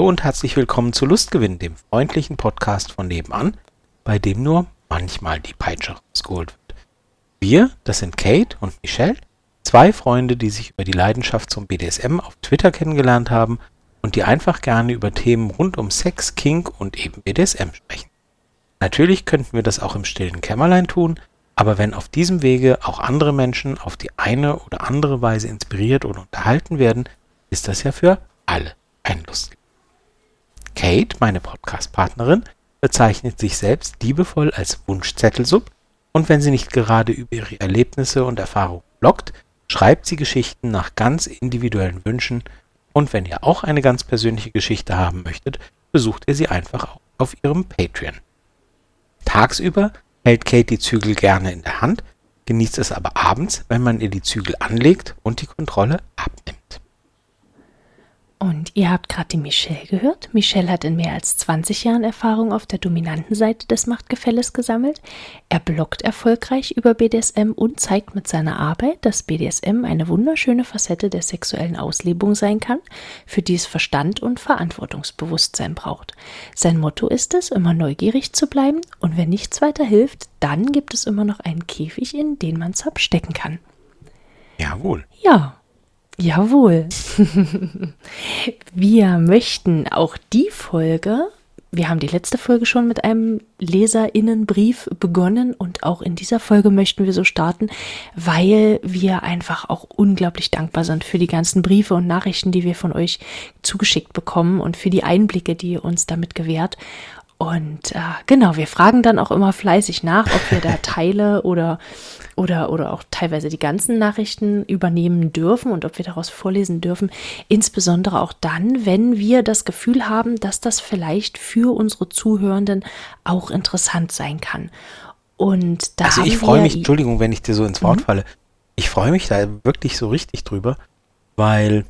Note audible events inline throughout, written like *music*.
Hallo und herzlich willkommen zu Lustgewinn, dem freundlichen Podcast von nebenan, bei dem nur manchmal die Peitsche rausgeholt wird. Wir, das sind Kate und Michelle, zwei Freunde, die sich über die Leidenschaft zum BDSM auf Twitter kennengelernt haben und die einfach gerne über Themen rund um Sex, Kink und eben BDSM sprechen. Natürlich könnten wir das auch im stillen Kämmerlein tun, aber wenn auf diesem Wege auch andere Menschen auf die eine oder andere Weise inspiriert oder unterhalten werden, ist das ja für alle ein Lustgewinn. Kate, meine Podcast-Partnerin, bezeichnet sich selbst liebevoll als Wunschzettelsub und wenn sie nicht gerade über ihre Erlebnisse und Erfahrungen bloggt, schreibt sie Geschichten nach ganz individuellen Wünschen und wenn ihr auch eine ganz persönliche Geschichte haben möchtet, besucht ihr sie einfach auf ihrem Patreon. Tagsüber hält Kate die Zügel gerne in der Hand, genießt es aber abends, wenn man ihr die Zügel anlegt und die Kontrolle abnimmt. Und ihr habt gerade die Michelle gehört. Michelle hat in mehr als 20 Jahren Erfahrung auf der dominanten Seite des Machtgefälles gesammelt. Er bloggt erfolgreich über BDSM und zeigt mit seiner Arbeit, dass BDSM eine wunderschöne Facette der sexuellen Auslebung sein kann, für die es Verstand und Verantwortungsbewusstsein braucht. Sein Motto ist es, immer neugierig zu bleiben und wenn nichts weiter hilft, dann gibt es immer noch einen Käfig, in den man es abstecken kann. Jawohl. Ja, Jawohl. *laughs* wir möchten auch die Folge, wir haben die letzte Folge schon mit einem Leserinnenbrief begonnen und auch in dieser Folge möchten wir so starten, weil wir einfach auch unglaublich dankbar sind für die ganzen Briefe und Nachrichten, die wir von euch zugeschickt bekommen und für die Einblicke, die ihr uns damit gewährt. Und äh, genau, wir fragen dann auch immer fleißig nach, ob wir da Teile oder, oder, oder auch teilweise die ganzen Nachrichten übernehmen dürfen und ob wir daraus vorlesen dürfen. Insbesondere auch dann, wenn wir das Gefühl haben, dass das vielleicht für unsere Zuhörenden auch interessant sein kann. Und da also ich freue mich, Entschuldigung, wenn ich dir so ins Wort mhm. falle, ich freue mich da wirklich so richtig drüber, weil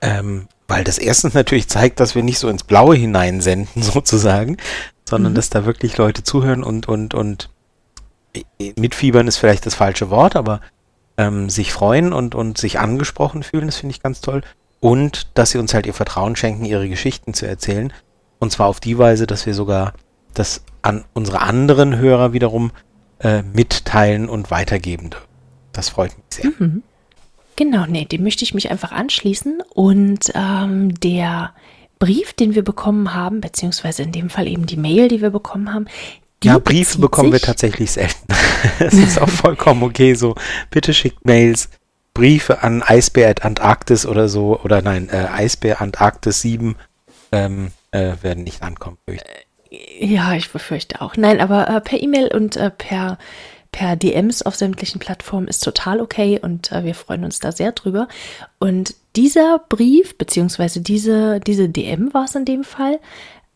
ähm, weil das erstens natürlich zeigt, dass wir nicht so ins Blaue hineinsenden, *laughs* sozusagen, sondern mhm. dass da wirklich Leute zuhören und, und, und mitfiebern ist vielleicht das falsche Wort, aber ähm, sich freuen und, und sich angesprochen fühlen, das finde ich ganz toll. Und dass sie uns halt ihr Vertrauen schenken, ihre Geschichten zu erzählen. Und zwar auf die Weise, dass wir sogar das an unsere anderen Hörer wiederum äh, mitteilen und weitergeben dürfen. Das freut mich sehr. Mhm. Genau, nee, dem möchte ich mich einfach anschließen. Und ähm, der Brief, den wir bekommen haben, beziehungsweise in dem Fall eben die Mail, die wir bekommen haben, ja, Briefe bekommen wir tatsächlich selten. *laughs* Es ist auch vollkommen okay so. Bitte schickt Mails, Briefe an Eisbär Antarktis oder so, oder nein, äh, Eisbär Antarktis 7 ähm, äh, werden nicht ankommen. Ja, ich befürchte auch. Nein, aber äh, per E-Mail und äh, per per DMs auf sämtlichen Plattformen ist total okay und äh, wir freuen uns da sehr drüber. Und dieser Brief, beziehungsweise diese, diese DM war es in dem Fall,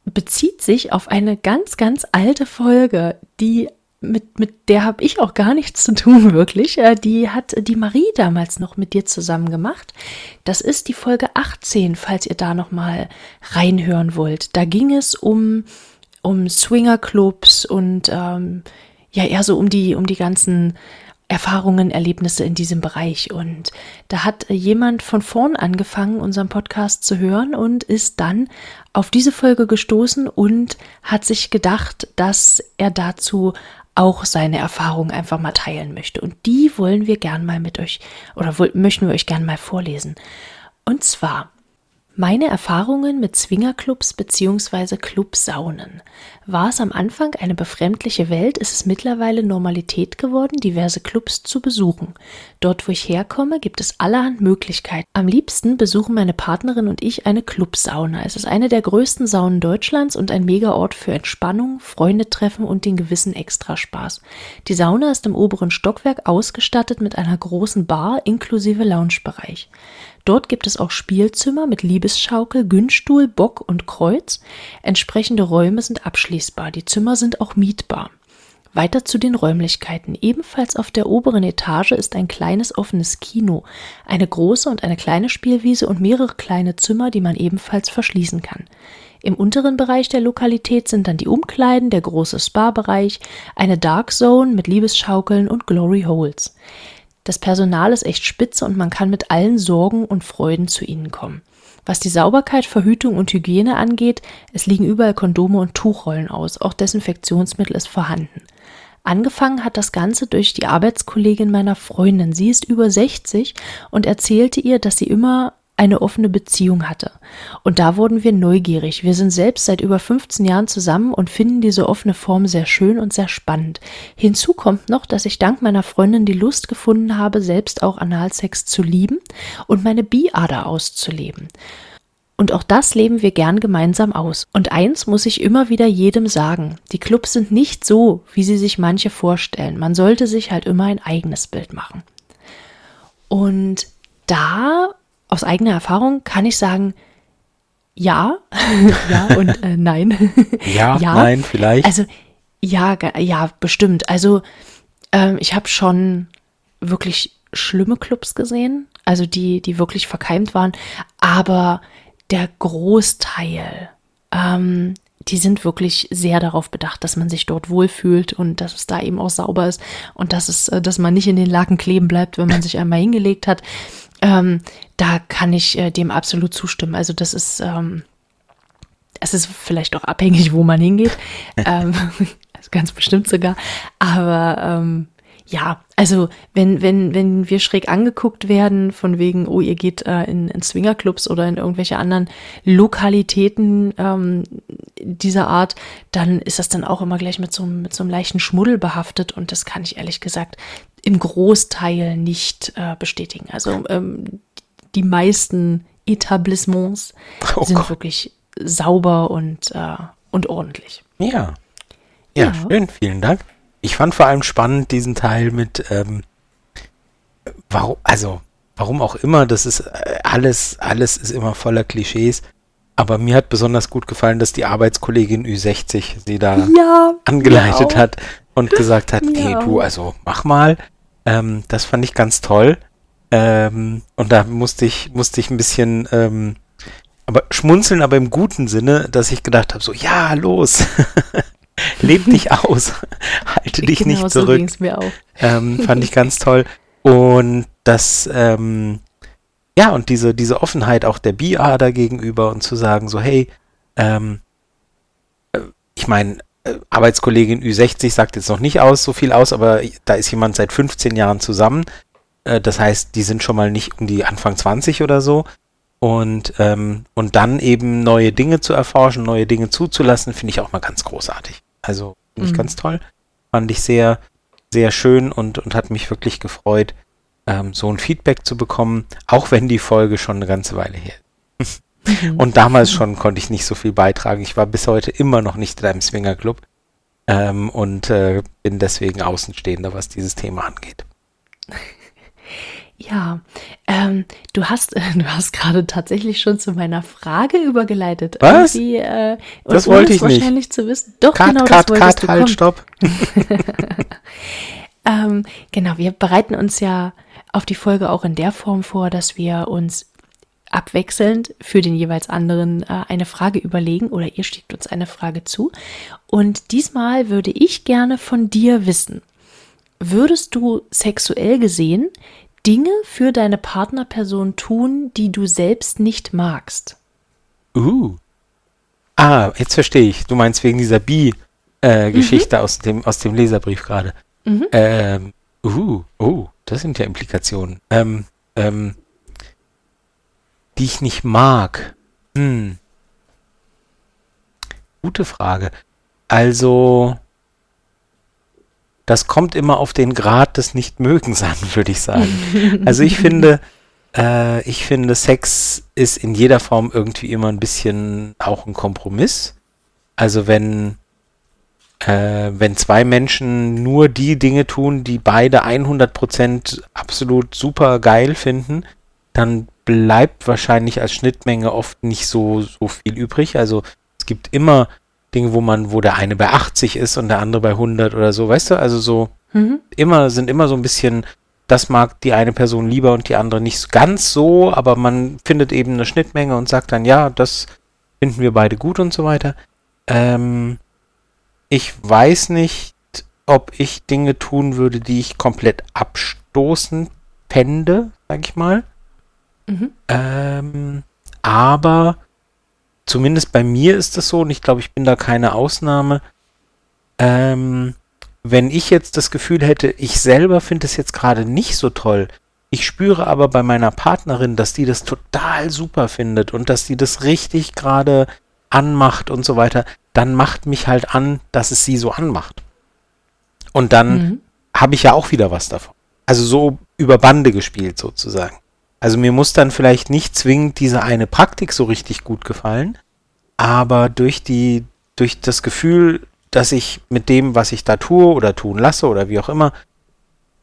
bezieht sich auf eine ganz, ganz alte Folge, die mit, mit der habe ich auch gar nichts zu tun, *laughs* wirklich. Äh, die hat die Marie damals noch mit dir zusammen gemacht. Das ist die Folge 18, falls ihr da nochmal reinhören wollt. Da ging es um, um Swingerclubs und ähm, ja eher so um die, um die ganzen Erfahrungen, Erlebnisse in diesem Bereich. Und da hat jemand von vorn angefangen, unseren Podcast zu hören und ist dann auf diese Folge gestoßen und hat sich gedacht, dass er dazu auch seine Erfahrungen einfach mal teilen möchte. Und die wollen wir gern mal mit euch oder möchten wir euch gern mal vorlesen. Und zwar meine Erfahrungen mit Swingerclubs bzw. Clubsaunen. War es am Anfang eine befremdliche Welt, ist es mittlerweile Normalität geworden, diverse Clubs zu besuchen. Dort, wo ich herkomme, gibt es allerhand Möglichkeiten. Am liebsten besuchen meine Partnerin und ich eine Clubsauna. Es ist eine der größten Saunen Deutschlands und ein Megaort für Entspannung, Freunde treffen und den gewissen Extraspaß. Die Sauna ist im oberen Stockwerk ausgestattet mit einer großen Bar inklusive Loungebereich. Dort gibt es auch Spielzimmer mit Liebesschaukel, Günststuhl, Bock und Kreuz. Entsprechende Räume sind abschließbar. Die Zimmer sind auch mietbar. Weiter zu den Räumlichkeiten. Ebenfalls auf der oberen Etage ist ein kleines offenes Kino, eine große und eine kleine Spielwiese und mehrere kleine Zimmer, die man ebenfalls verschließen kann. Im unteren Bereich der Lokalität sind dann die Umkleiden, der große Spa-Bereich, eine Dark Zone mit Liebesschaukeln und Glory Holes. Das Personal ist echt spitze und man kann mit allen Sorgen und Freuden zu ihnen kommen. Was die Sauberkeit, Verhütung und Hygiene angeht, es liegen überall Kondome und Tuchrollen aus. Auch Desinfektionsmittel ist vorhanden. Angefangen hat das Ganze durch die Arbeitskollegin meiner Freundin. Sie ist über 60 und erzählte ihr, dass sie immer eine offene Beziehung hatte. Und da wurden wir neugierig. Wir sind selbst seit über 15 Jahren zusammen und finden diese offene Form sehr schön und sehr spannend. Hinzu kommt noch, dass ich dank meiner Freundin die Lust gefunden habe, selbst auch Analsex zu lieben und meine Biader auszuleben. Und auch das leben wir gern gemeinsam aus. Und eins muss ich immer wieder jedem sagen. Die Clubs sind nicht so, wie sie sich manche vorstellen. Man sollte sich halt immer ein eigenes Bild machen. Und da aus eigener Erfahrung kann ich sagen, ja, *laughs* ja und äh, nein. *laughs* Ja, ja, nein, vielleicht. Also ja, ja, bestimmt. Also ähm, ich habe schon wirklich schlimme Clubs gesehen, also die, die wirklich verkeimt waren, aber der Großteil, ähm, die sind wirklich sehr darauf bedacht, dass man sich dort wohlfühlt und dass es da eben auch sauber ist und dass es, äh, dass man nicht in den Laken kleben bleibt, wenn man sich einmal hingelegt hat. Ähm, da kann ich äh, dem absolut zustimmen. Also das ist, ähm, es ist vielleicht auch abhängig, wo man hingeht. *laughs* ähm, *laughs* also ganz bestimmt sogar. Aber ähm, ja, also wenn, wenn, wenn wir schräg angeguckt werden, von wegen, oh, ihr geht äh, in, in Swingerclubs oder in irgendwelche anderen Lokalitäten ähm, dieser Art, dann ist das dann auch immer gleich mit so, mit so einem leichten Schmuddel behaftet und das kann ich ehrlich gesagt im Großteil nicht äh, bestätigen. Also ähm, die meisten Etablissements oh sind Gott. wirklich sauber und, äh, und ordentlich. Ja. ja. ja. schön, vielen Dank. Ich fand vor allem spannend diesen Teil mit, ähm, warum, also, warum auch immer, das ist äh, alles, alles ist immer voller Klischees. Aber mir hat besonders gut gefallen, dass die Arbeitskollegin Ü60 sie da ja, angeleitet hat und gesagt hat, ja. hey du, also mach mal. Ähm, das fand ich ganz toll. Ähm, und da musste ich, musste ich ein bisschen ähm, aber schmunzeln, aber im guten Sinne, dass ich gedacht habe, so, ja, los. *laughs* *laughs* Leb dich aus. *laughs* Halte dich genau nicht zurück. So mir auch. Ähm, *laughs* fand ich ganz toll. Und das, ähm, ja, und diese, diese Offenheit auch der Biader gegenüber und zu sagen, so, hey, ähm, äh, ich meine, äh, Arbeitskollegin Ü60 sagt jetzt noch nicht aus, so viel aus, aber da ist jemand seit 15 Jahren zusammen. Äh, das heißt, die sind schon mal nicht um die Anfang 20 oder so. Und, ähm, und dann eben neue Dinge zu erforschen, neue Dinge zuzulassen, finde ich auch mal ganz großartig. Also finde ich mhm. ganz toll. Fand ich sehr, sehr schön und, und hat mich wirklich gefreut, ähm, so ein Feedback zu bekommen, auch wenn die Folge schon eine ganze Weile her ist. Mhm. Und damals schon konnte ich nicht so viel beitragen. Ich war bis heute immer noch nicht in einem Swingerclub ähm, und äh, bin deswegen Außenstehender, was dieses Thema angeht. Ja, ähm, du hast, *laughs* du hast gerade tatsächlich schon zu meiner Frage übergeleitet. Was? Äh, das wollte ich wahrscheinlich nicht. zu wissen. Doch, cut, genau, cut, das wolltest cut, du. halt, stopp. *laughs* *laughs* ähm, genau, wir bereiten uns ja auf die Folge auch in der Form vor, dass wir uns abwechselnd für den jeweils anderen äh, eine Frage überlegen oder ihr schickt uns eine Frage zu. Und diesmal würde ich gerne von dir wissen, würdest du sexuell gesehen Dinge für deine Partnerperson tun, die du selbst nicht magst. Uh. Ah, jetzt verstehe ich. Du meinst wegen dieser Bi-Geschichte äh, mhm. aus, dem, aus dem Leserbrief gerade. Mhm. Ähm, uh, oh, das sind ja Implikationen. Ähm, ähm, die ich nicht mag. Hm. Gute Frage. Also, das kommt immer auf den Grad des Nichtmögens an, *laughs* würde ich sagen. Also ich finde, äh, ich finde, Sex ist in jeder Form irgendwie immer ein bisschen auch ein Kompromiss. Also wenn, äh, wenn zwei Menschen nur die Dinge tun, die beide 100% absolut super geil finden, dann bleibt wahrscheinlich als Schnittmenge oft nicht so, so viel übrig. Also es gibt immer Dinge, wo man, wo der eine bei 80 ist und der andere bei 100 oder so, weißt du? Also so mhm. immer, sind immer so ein bisschen, das mag die eine Person lieber und die andere nicht ganz so, aber man findet eben eine Schnittmenge und sagt dann, ja, das finden wir beide gut und so weiter. Ähm, ich weiß nicht, ob ich Dinge tun würde, die ich komplett abstoßend fände, sag ich mal. Mhm. Ähm, aber zumindest bei mir ist es so, und ich glaube, ich bin da keine Ausnahme, ähm, wenn ich jetzt das Gefühl hätte, ich selber finde es jetzt gerade nicht so toll, ich spüre aber bei meiner Partnerin, dass die das total super findet und dass die das richtig gerade anmacht und so weiter, dann macht mich halt an, dass es sie so anmacht. Und dann mhm. habe ich ja auch wieder was davon. Also so über Bande gespielt sozusagen. Also mir muss dann vielleicht nicht zwingend diese eine Praktik so richtig gut gefallen, aber durch die, durch das Gefühl, dass ich mit dem, was ich da tue oder tun lasse oder wie auch immer,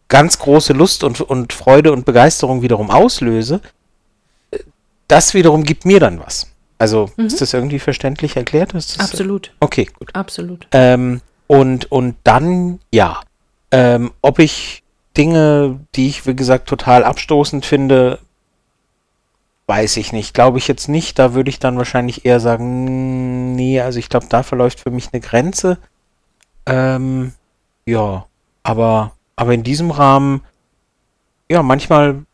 ganz große Lust und, und Freude und Begeisterung wiederum auslöse, das wiederum gibt mir dann was. Also mhm. ist das irgendwie verständlich erklärt? Absolut. Okay, gut. Absolut. Ähm, und, und dann, ja, ähm, ob ich Dinge, die ich, wie gesagt, total abstoßend finde, weiß ich nicht. Glaube ich jetzt nicht. Da würde ich dann wahrscheinlich eher sagen, nee, also ich glaube, da verläuft für mich eine Grenze. Ähm, ja, aber, aber in diesem Rahmen, ja, manchmal,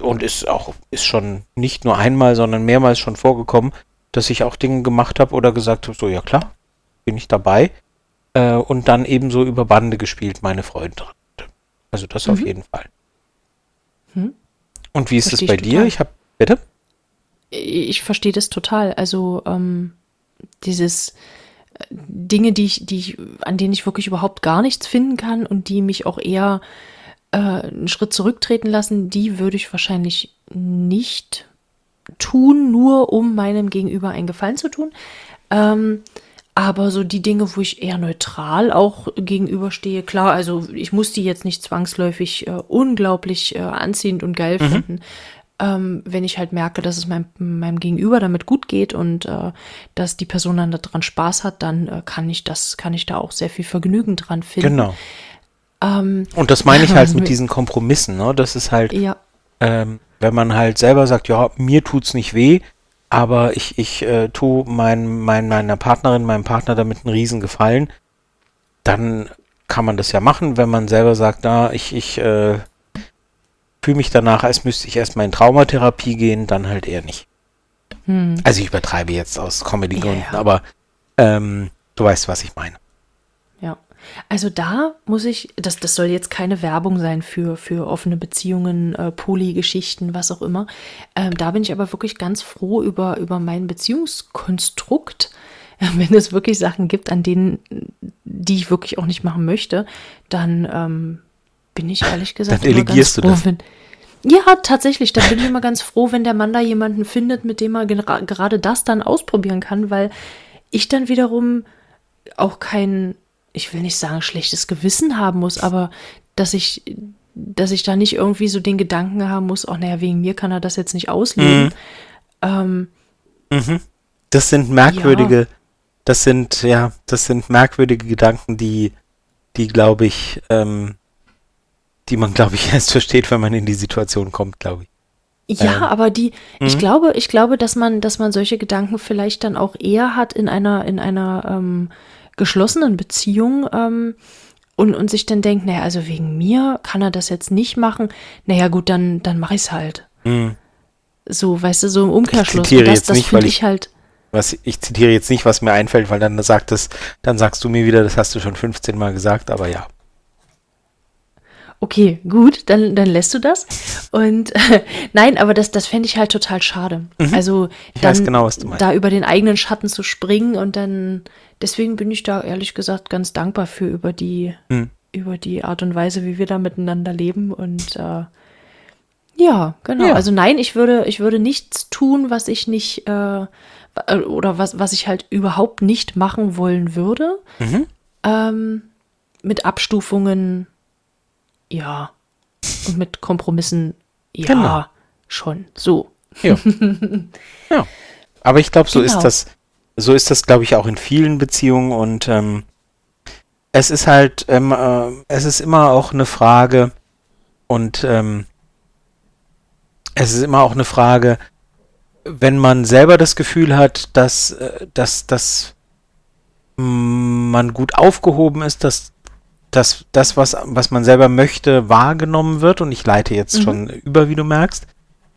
und ist auch, ist schon nicht nur einmal, sondern mehrmals schon vorgekommen, dass ich auch Dinge gemacht habe oder gesagt habe, so, ja klar, bin ich dabei äh, und dann ebenso über Bande gespielt, meine Freunde. Also das mhm. auf jeden Fall. Hm. Und wie ist es bei dir? Total. Ich habe, bitte? Ich verstehe das total. Also ähm, dieses äh, Dinge, die ich, die ich, an denen ich wirklich überhaupt gar nichts finden kann und die mich auch eher äh, einen Schritt zurücktreten lassen, die würde ich wahrscheinlich nicht tun, nur um meinem Gegenüber einen Gefallen zu tun. Ähm, aber so die Dinge, wo ich eher neutral auch gegenüberstehe, klar, also ich muss die jetzt nicht zwangsläufig äh, unglaublich äh, anziehend und geil mhm. finden. Ähm, wenn ich halt merke, dass es meinem, meinem Gegenüber damit gut geht und äh, dass die Person dann daran Spaß hat, dann äh, kann ich das, kann ich da auch sehr viel Vergnügen dran finden. Genau. Ähm, und das meine ich halt *laughs* mit diesen Kompromissen, ne? Das ist halt, ja. ähm, wenn man halt selber sagt, ja, mir tut's nicht weh, aber ich, ich äh, tue mein, mein, meiner Partnerin, meinem Partner damit einen riesen Gefallen, dann kann man das ja machen, wenn man selber sagt, na, ich, ich äh, fühle mich danach, als müsste ich erstmal in Traumatherapie gehen, dann halt eher nicht. Hm. Also ich übertreibe jetzt aus Comedy-Gründen, ja, ja. aber ähm, du weißt, was ich meine. Also da muss ich, das, das soll jetzt keine Werbung sein für, für offene Beziehungen, äh, Poly-Geschichten, was auch immer. Ähm, da bin ich aber wirklich ganz froh über, über mein Beziehungskonstrukt. *laughs* Wenn es wirklich Sachen gibt, an denen, die ich wirklich auch nicht machen möchte, dann ähm, bin ich ehrlich gesagt dann delegierst du das. Wenn, ja, tatsächlich. Dann bin ich immer ganz froh, wenn der Mann da jemanden findet, mit dem er gerade das dann ausprobieren kann, weil ich dann wiederum auch kein ich will nicht sagen, schlechtes Gewissen haben muss, aber dass ich, dass ich da nicht irgendwie so den Gedanken haben muss, ach naja, wegen mir kann er das jetzt nicht ausleben. Mhm. Ähm, mhm. Das sind merkwürdige, ja. das sind, ja, das sind merkwürdige Gedanken, die, die glaube ich, ähm, die man, glaube ich, *laughs* erst versteht, wenn man in die Situation kommt, glaube ich. Ja, ähm, aber die, ich mhm. glaube, ich glaube, dass man, dass man solche Gedanken vielleicht dann auch eher hat in einer, in einer ähm, geschlossenen Beziehung ähm, und, und sich dann denkt, naja, also wegen mir kann er das jetzt nicht machen. Naja, gut, dann, dann mache ich es halt. Mhm. So, weißt du, so im Umkehrschluss. Ich zitiere das, jetzt das nicht, weil ich, ich halt. Was, ich zitiere jetzt nicht, was mir einfällt, weil dann sagt es, dann sagst du mir wieder, das hast du schon 15 Mal gesagt, aber ja. Okay, gut, dann, dann lässt du das. Und äh, *laughs* nein, aber das, das fände ich halt total schade. Mhm. Also dann genau, da über den eigenen Schatten zu springen und dann deswegen bin ich da ehrlich gesagt ganz dankbar für über die, mhm. über die Art und Weise, wie wir da miteinander leben. Und äh, ja, genau. Ja. Also nein, ich würde, ich würde nichts tun, was ich nicht äh, oder was, was ich halt überhaupt nicht machen wollen würde. Mhm. Ähm, mit Abstufungen ja. Und mit Kompromissen, ja, genau. schon. So. Ja. *laughs* ja. Aber ich glaube, so genau. ist das, so ist das, glaube ich, auch in vielen Beziehungen und ähm, es ist halt, ähm, äh, es ist immer auch eine Frage und ähm, es ist immer auch eine Frage, wenn man selber das Gefühl hat, dass, äh, dass, dass man gut aufgehoben ist, dass dass das, was, was man selber möchte, wahrgenommen wird. Und ich leite jetzt mhm. schon über, wie du merkst.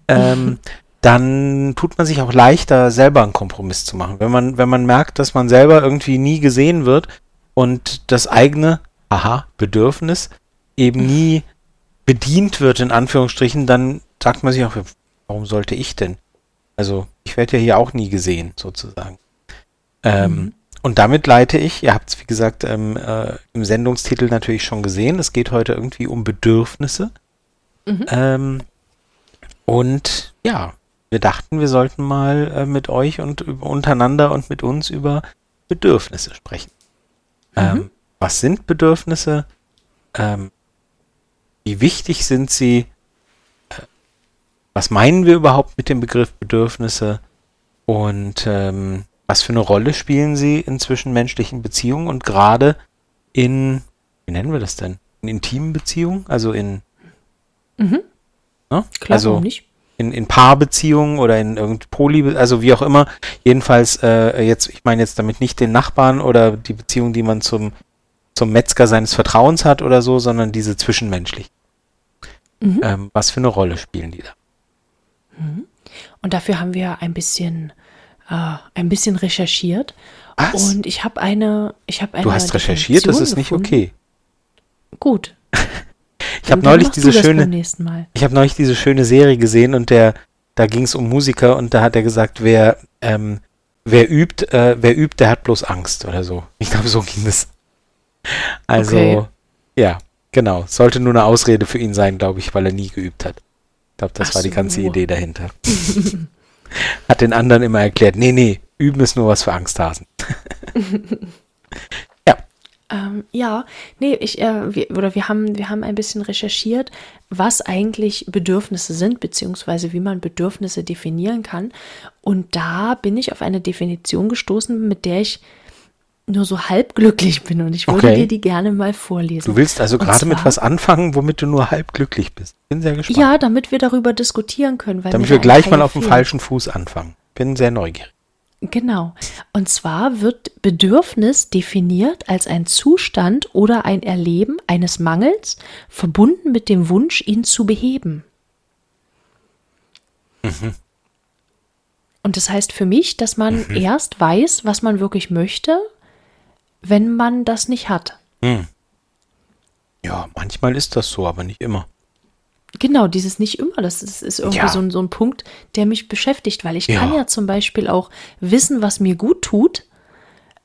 Ähm, *laughs* dann tut man sich auch leichter, selber einen Kompromiss zu machen. Wenn man, wenn man merkt, dass man selber irgendwie nie gesehen wird und das eigene, aha, Bedürfnis eben nie bedient wird, in Anführungsstrichen, dann sagt man sich auch, warum sollte ich denn? Also, ich werde ja hier auch nie gesehen, sozusagen. Ähm, mhm. Und damit leite ich, ihr habt es wie gesagt ähm, äh, im Sendungstitel natürlich schon gesehen, es geht heute irgendwie um Bedürfnisse. Mhm. Ähm, und ja, wir dachten, wir sollten mal äh, mit euch und über, untereinander und mit uns über Bedürfnisse sprechen. Mhm. Ähm, was sind Bedürfnisse? Ähm, wie wichtig sind sie? Äh, was meinen wir überhaupt mit dem Begriff Bedürfnisse? Und ähm, was für eine Rolle spielen sie in zwischenmenschlichen Beziehungen und gerade in, wie nennen wir das denn? In intimen Beziehungen? Also in. Mhm. Ne? Klar, also nicht. In, in Paarbeziehungen oder in irgendeine Poly, also wie auch immer. Jedenfalls, äh, jetzt, ich meine jetzt damit nicht den Nachbarn oder die Beziehung, die man zum, zum Metzger seines Vertrauens hat oder so, sondern diese zwischenmenschlichen. Mhm. Ähm, was für eine Rolle spielen die da? Mhm. Und dafür haben wir ein bisschen äh, ein bisschen recherchiert. Was? Und ich habe eine, ich habe eine. Du hast recherchiert, das ist nicht okay. Gut. ich habe neulich diese schöne, ich habe neulich diese schöne Serie gesehen und der, da ging es um Musiker und da hat er gesagt, wer, ähm, wer übt, äh, wer übt, der hat bloß Angst oder so. Ich glaube, so ging es. Also, okay. ja, genau. Sollte nur eine Ausrede für ihn sein, glaube ich, weil er nie geübt hat. Ich glaube, das Ach war die ganze Idee dahinter. *laughs* hat den anderen immer erklärt, nee, nee, üben ist nur was für Angsthasen. *laughs* ja. Ähm, ja, nee, ich, äh, wir, oder wir haben, wir haben ein bisschen recherchiert, was eigentlich Bedürfnisse sind, beziehungsweise wie man Bedürfnisse definieren kann. Und da bin ich auf eine Definition gestoßen, mit der ich nur so halb glücklich bin und ich würde okay. dir die gerne mal vorlesen. Du willst also gerade mit was anfangen, womit du nur halb glücklich bist. Bin sehr gespannt. Ja, damit wir darüber diskutieren können. damit wir gleich mal auf dem falschen Fuß anfangen. Bin sehr neugierig. Genau. Und zwar wird Bedürfnis definiert als ein Zustand oder ein Erleben eines Mangels, verbunden mit dem Wunsch, ihn zu beheben. Mhm. Und das heißt für mich, dass man mhm. erst weiß, was man wirklich möchte, wenn man das nicht hat. Hm. Ja, manchmal ist das so, aber nicht immer. Genau, dieses nicht immer, das ist, ist irgendwie ja. so, ein, so ein Punkt, der mich beschäftigt, weil ich ja. kann ja zum Beispiel auch wissen, was mir gut tut,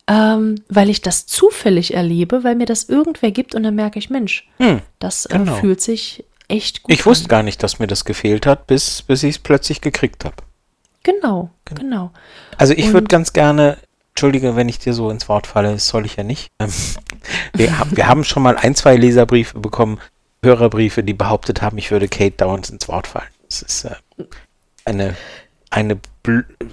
ähm, weil ich das zufällig erlebe, weil mir das irgendwer gibt und dann merke ich, Mensch, hm, das äh, genau. fühlt sich echt gut Ich wusste an. gar nicht, dass mir das gefehlt hat, bis, bis ich es plötzlich gekriegt habe. Genau, genau, genau. Also ich würde ganz gerne Entschuldige, wenn ich dir so ins Wort falle, das soll ich ja nicht. Ähm, wir, wir haben schon mal ein, zwei Leserbriefe bekommen, Hörerbriefe, die behauptet haben, ich würde Kate dauernd ins Wort fallen. Das ist äh, eine, eine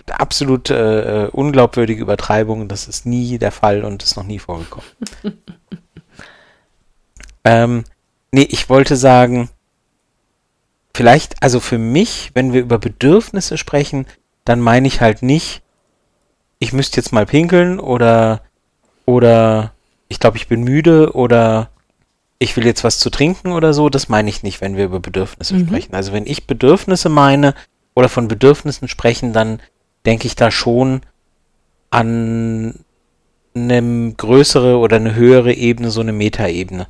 absolut äh, unglaubwürdige Übertreibung. Das ist nie der Fall und ist noch nie vorgekommen. *laughs* ähm, nee, ich wollte sagen, vielleicht, also für mich, wenn wir über Bedürfnisse sprechen, dann meine ich halt nicht, ich müsste jetzt mal pinkeln oder oder ich glaube, ich bin müde oder ich will jetzt was zu trinken oder so, das meine ich nicht, wenn wir über Bedürfnisse mhm. sprechen. Also wenn ich Bedürfnisse meine oder von Bedürfnissen sprechen, dann denke ich da schon an eine größere oder eine höhere Ebene, so eine Metaebene.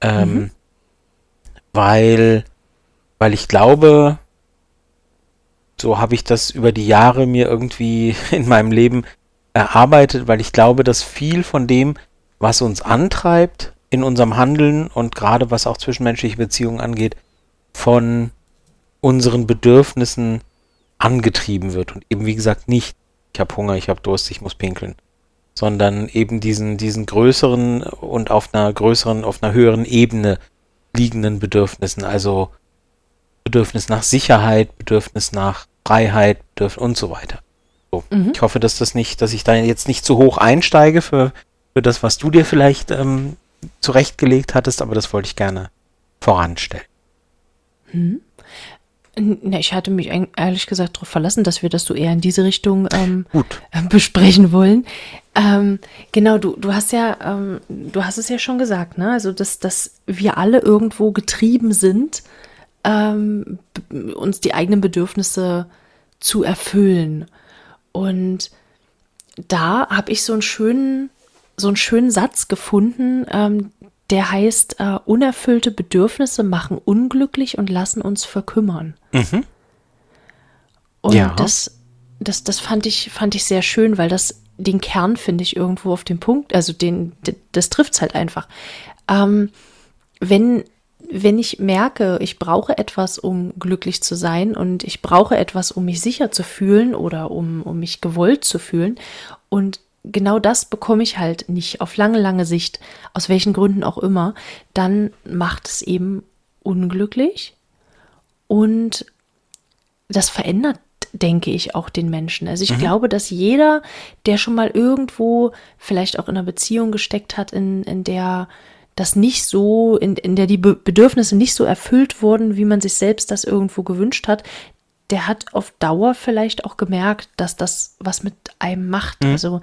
Ähm, mhm. Weil, weil ich glaube, so habe ich das über die Jahre mir irgendwie *laughs* in meinem Leben erarbeitet, weil ich glaube, dass viel von dem, was uns antreibt in unserem Handeln und gerade was auch zwischenmenschliche Beziehungen angeht, von unseren Bedürfnissen angetrieben wird. Und eben wie gesagt nicht, ich habe Hunger, ich habe Durst, ich muss pinkeln, sondern eben diesen diesen größeren und auf einer größeren, auf einer höheren Ebene liegenden Bedürfnissen, also Bedürfnis nach Sicherheit, Bedürfnis nach Freiheit dürfen und so weiter. So. Mhm. Ich hoffe, dass das nicht, dass ich da jetzt nicht zu hoch einsteige für, für das, was du dir vielleicht ähm, zurechtgelegt hattest, aber das wollte ich gerne voranstellen. Mhm. Na, ich hatte mich ehrlich gesagt darauf verlassen, dass wir das so eher in diese Richtung ähm, besprechen wollen. Ähm, genau, du, du hast ja, ähm, du hast es ja schon gesagt, ne? Also dass, dass wir alle irgendwo getrieben sind, ähm, uns die eigenen Bedürfnisse zu erfüllen. Und da habe ich so einen schönen, so einen schönen Satz gefunden, ähm, der heißt, äh, unerfüllte Bedürfnisse machen unglücklich und lassen uns verkümmern. Mhm. Und ja. das, das, das fand ich, fand ich sehr schön, weil das den Kern finde ich irgendwo auf dem Punkt, also den, das trifft es halt einfach. Ähm, wenn, wenn ich merke, ich brauche etwas, um glücklich zu sein und ich brauche etwas, um mich sicher zu fühlen oder um, um mich gewollt zu fühlen und genau das bekomme ich halt nicht auf lange, lange Sicht, aus welchen Gründen auch immer, dann macht es eben unglücklich und das verändert denke ich, auch den Menschen. Also ich mhm. glaube, dass jeder, der schon mal irgendwo vielleicht auch in einer Beziehung gesteckt hat, in, in der das nicht so, in, in der die Bedürfnisse nicht so erfüllt wurden, wie man sich selbst das irgendwo gewünscht hat, der hat auf Dauer vielleicht auch gemerkt, dass das was mit einem macht. Mhm. Also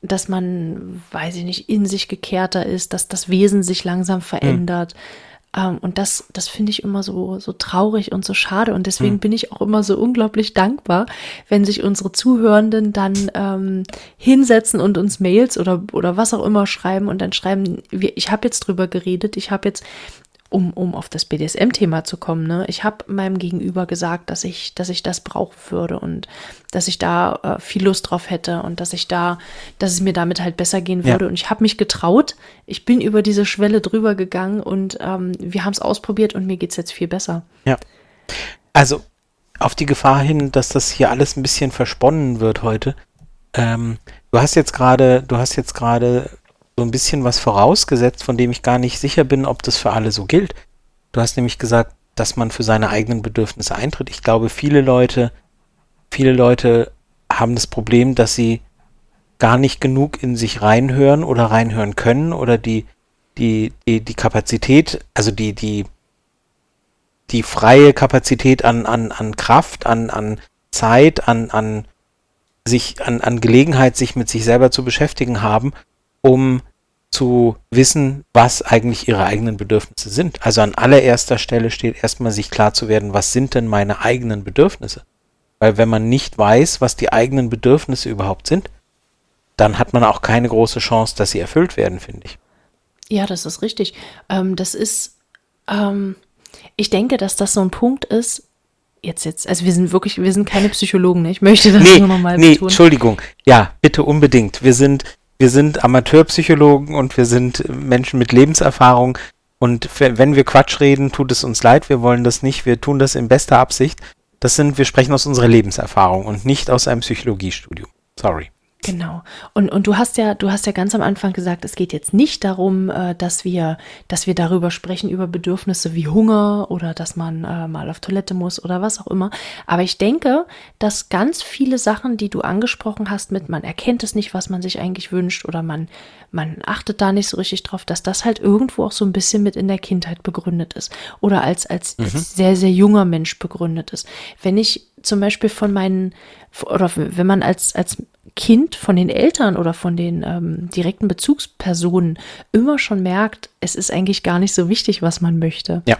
dass man, weiß ich nicht, in sich gekehrter ist, dass das Wesen sich langsam verändert. Mhm und das, das finde ich immer so, so traurig und so schade. Und deswegen hm. bin ich auch immer so unglaublich dankbar, wenn sich unsere Zuhörenden dann ähm, hinsetzen und uns Mails oder, oder was auch immer schreiben und dann schreiben, wir, ich habe jetzt drüber geredet, ich habe jetzt um, um auf das BDSM-Thema zu kommen, ne? ich habe meinem Gegenüber gesagt, dass ich, dass ich das brauchen würde und dass ich da äh, viel Lust drauf hätte und dass ich da, dass es mir damit halt besser gehen würde. Ja. Und ich habe mich getraut, ich bin über diese Schwelle drüber gegangen und ähm, wir haben es ausprobiert und mir geht es jetzt viel besser. Ja. Also auf die Gefahr hin, dass das hier alles ein bisschen versponnen wird heute. Ähm, du hast jetzt gerade, du hast jetzt gerade so ein bisschen was vorausgesetzt, von dem ich gar nicht sicher bin, ob das für alle so gilt. Du hast nämlich gesagt, dass man für seine eigenen Bedürfnisse eintritt. Ich glaube, viele Leute, viele Leute haben das Problem, dass sie gar nicht genug in sich reinhören oder reinhören können oder die, die, die, die Kapazität, also die, die, die freie Kapazität an, an, an Kraft, an, an Zeit, an, an sich, an, an Gelegenheit, sich mit sich selber zu beschäftigen haben, um zu wissen, was eigentlich ihre eigenen Bedürfnisse sind. Also an allererster Stelle steht erstmal sich klar zu werden, was sind denn meine eigenen Bedürfnisse? Weil wenn man nicht weiß, was die eigenen Bedürfnisse überhaupt sind, dann hat man auch keine große Chance, dass sie erfüllt werden, finde ich. Ja, das ist richtig. Ähm, das ist, ähm, ich denke, dass das so ein Punkt ist, jetzt, jetzt, also wir sind wirklich, wir sind keine Psychologen, ne? ich möchte das nee, nur nochmal nee, betonen. Entschuldigung, ja, bitte unbedingt. Wir sind wir sind Amateurpsychologen und wir sind Menschen mit Lebenserfahrung. Und wenn wir Quatsch reden, tut es uns leid. Wir wollen das nicht. Wir tun das in bester Absicht. Das sind, wir sprechen aus unserer Lebenserfahrung und nicht aus einem Psychologiestudium. Sorry. Genau. Und, und du hast ja, du hast ja ganz am Anfang gesagt, es geht jetzt nicht darum, äh, dass wir, dass wir darüber sprechen, über Bedürfnisse wie Hunger oder dass man äh, mal auf Toilette muss oder was auch immer. Aber ich denke, dass ganz viele Sachen, die du angesprochen hast, mit man erkennt es nicht, was man sich eigentlich wünscht oder man, man achtet da nicht so richtig drauf, dass das halt irgendwo auch so ein bisschen mit in der Kindheit begründet ist oder als, als, mhm. als sehr, sehr junger Mensch begründet ist. Wenn ich zum Beispiel von meinen, oder wenn man als, als Kind von den Eltern oder von den ähm, direkten Bezugspersonen immer schon merkt, es ist eigentlich gar nicht so wichtig, was man möchte. Ja.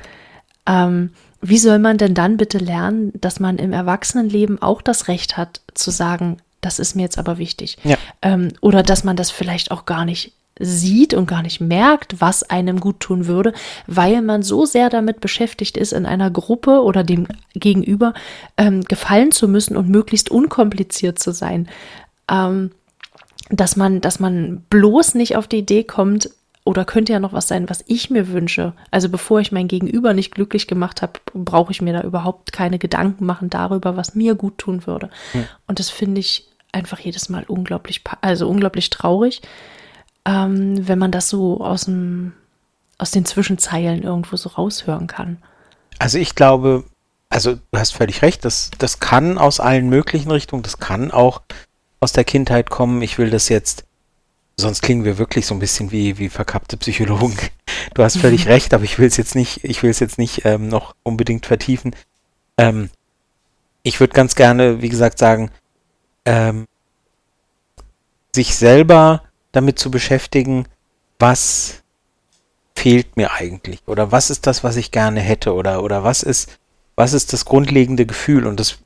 Ähm, wie soll man denn dann bitte lernen, dass man im Erwachsenenleben auch das Recht hat zu sagen, das ist mir jetzt aber wichtig. Ja. Ähm, oder dass man das vielleicht auch gar nicht sieht und gar nicht merkt, was einem gut tun würde, weil man so sehr damit beschäftigt ist, in einer Gruppe oder dem Gegenüber ähm, gefallen zu müssen und möglichst unkompliziert zu sein ähm, dass man, dass man bloß nicht auf die Idee kommt, oder könnte ja noch was sein, was ich mir wünsche. Also bevor ich mein Gegenüber nicht glücklich gemacht habe, brauche ich mir da überhaupt keine Gedanken machen darüber, was mir gut tun würde. Ja. Und das finde ich einfach jedes Mal unglaublich, also unglaublich traurig, ähm, wenn man das so aus dem, aus den Zwischenzeilen irgendwo so raushören kann. Also ich glaube, also du hast völlig recht, das, das kann aus allen möglichen Richtungen, das kann auch aus der Kindheit kommen. Ich will das jetzt, sonst klingen wir wirklich so ein bisschen wie, wie verkappte Psychologen. *laughs* Du hast völlig mhm. recht, aber ich will es jetzt nicht, ich will es jetzt nicht ähm, noch unbedingt vertiefen. Ähm, ich würde ganz gerne, wie gesagt, sagen, ähm, sich selber damit zu beschäftigen, was fehlt mir eigentlich oder was ist das, was ich gerne hätte oder oder was ist was ist das grundlegende Gefühl und das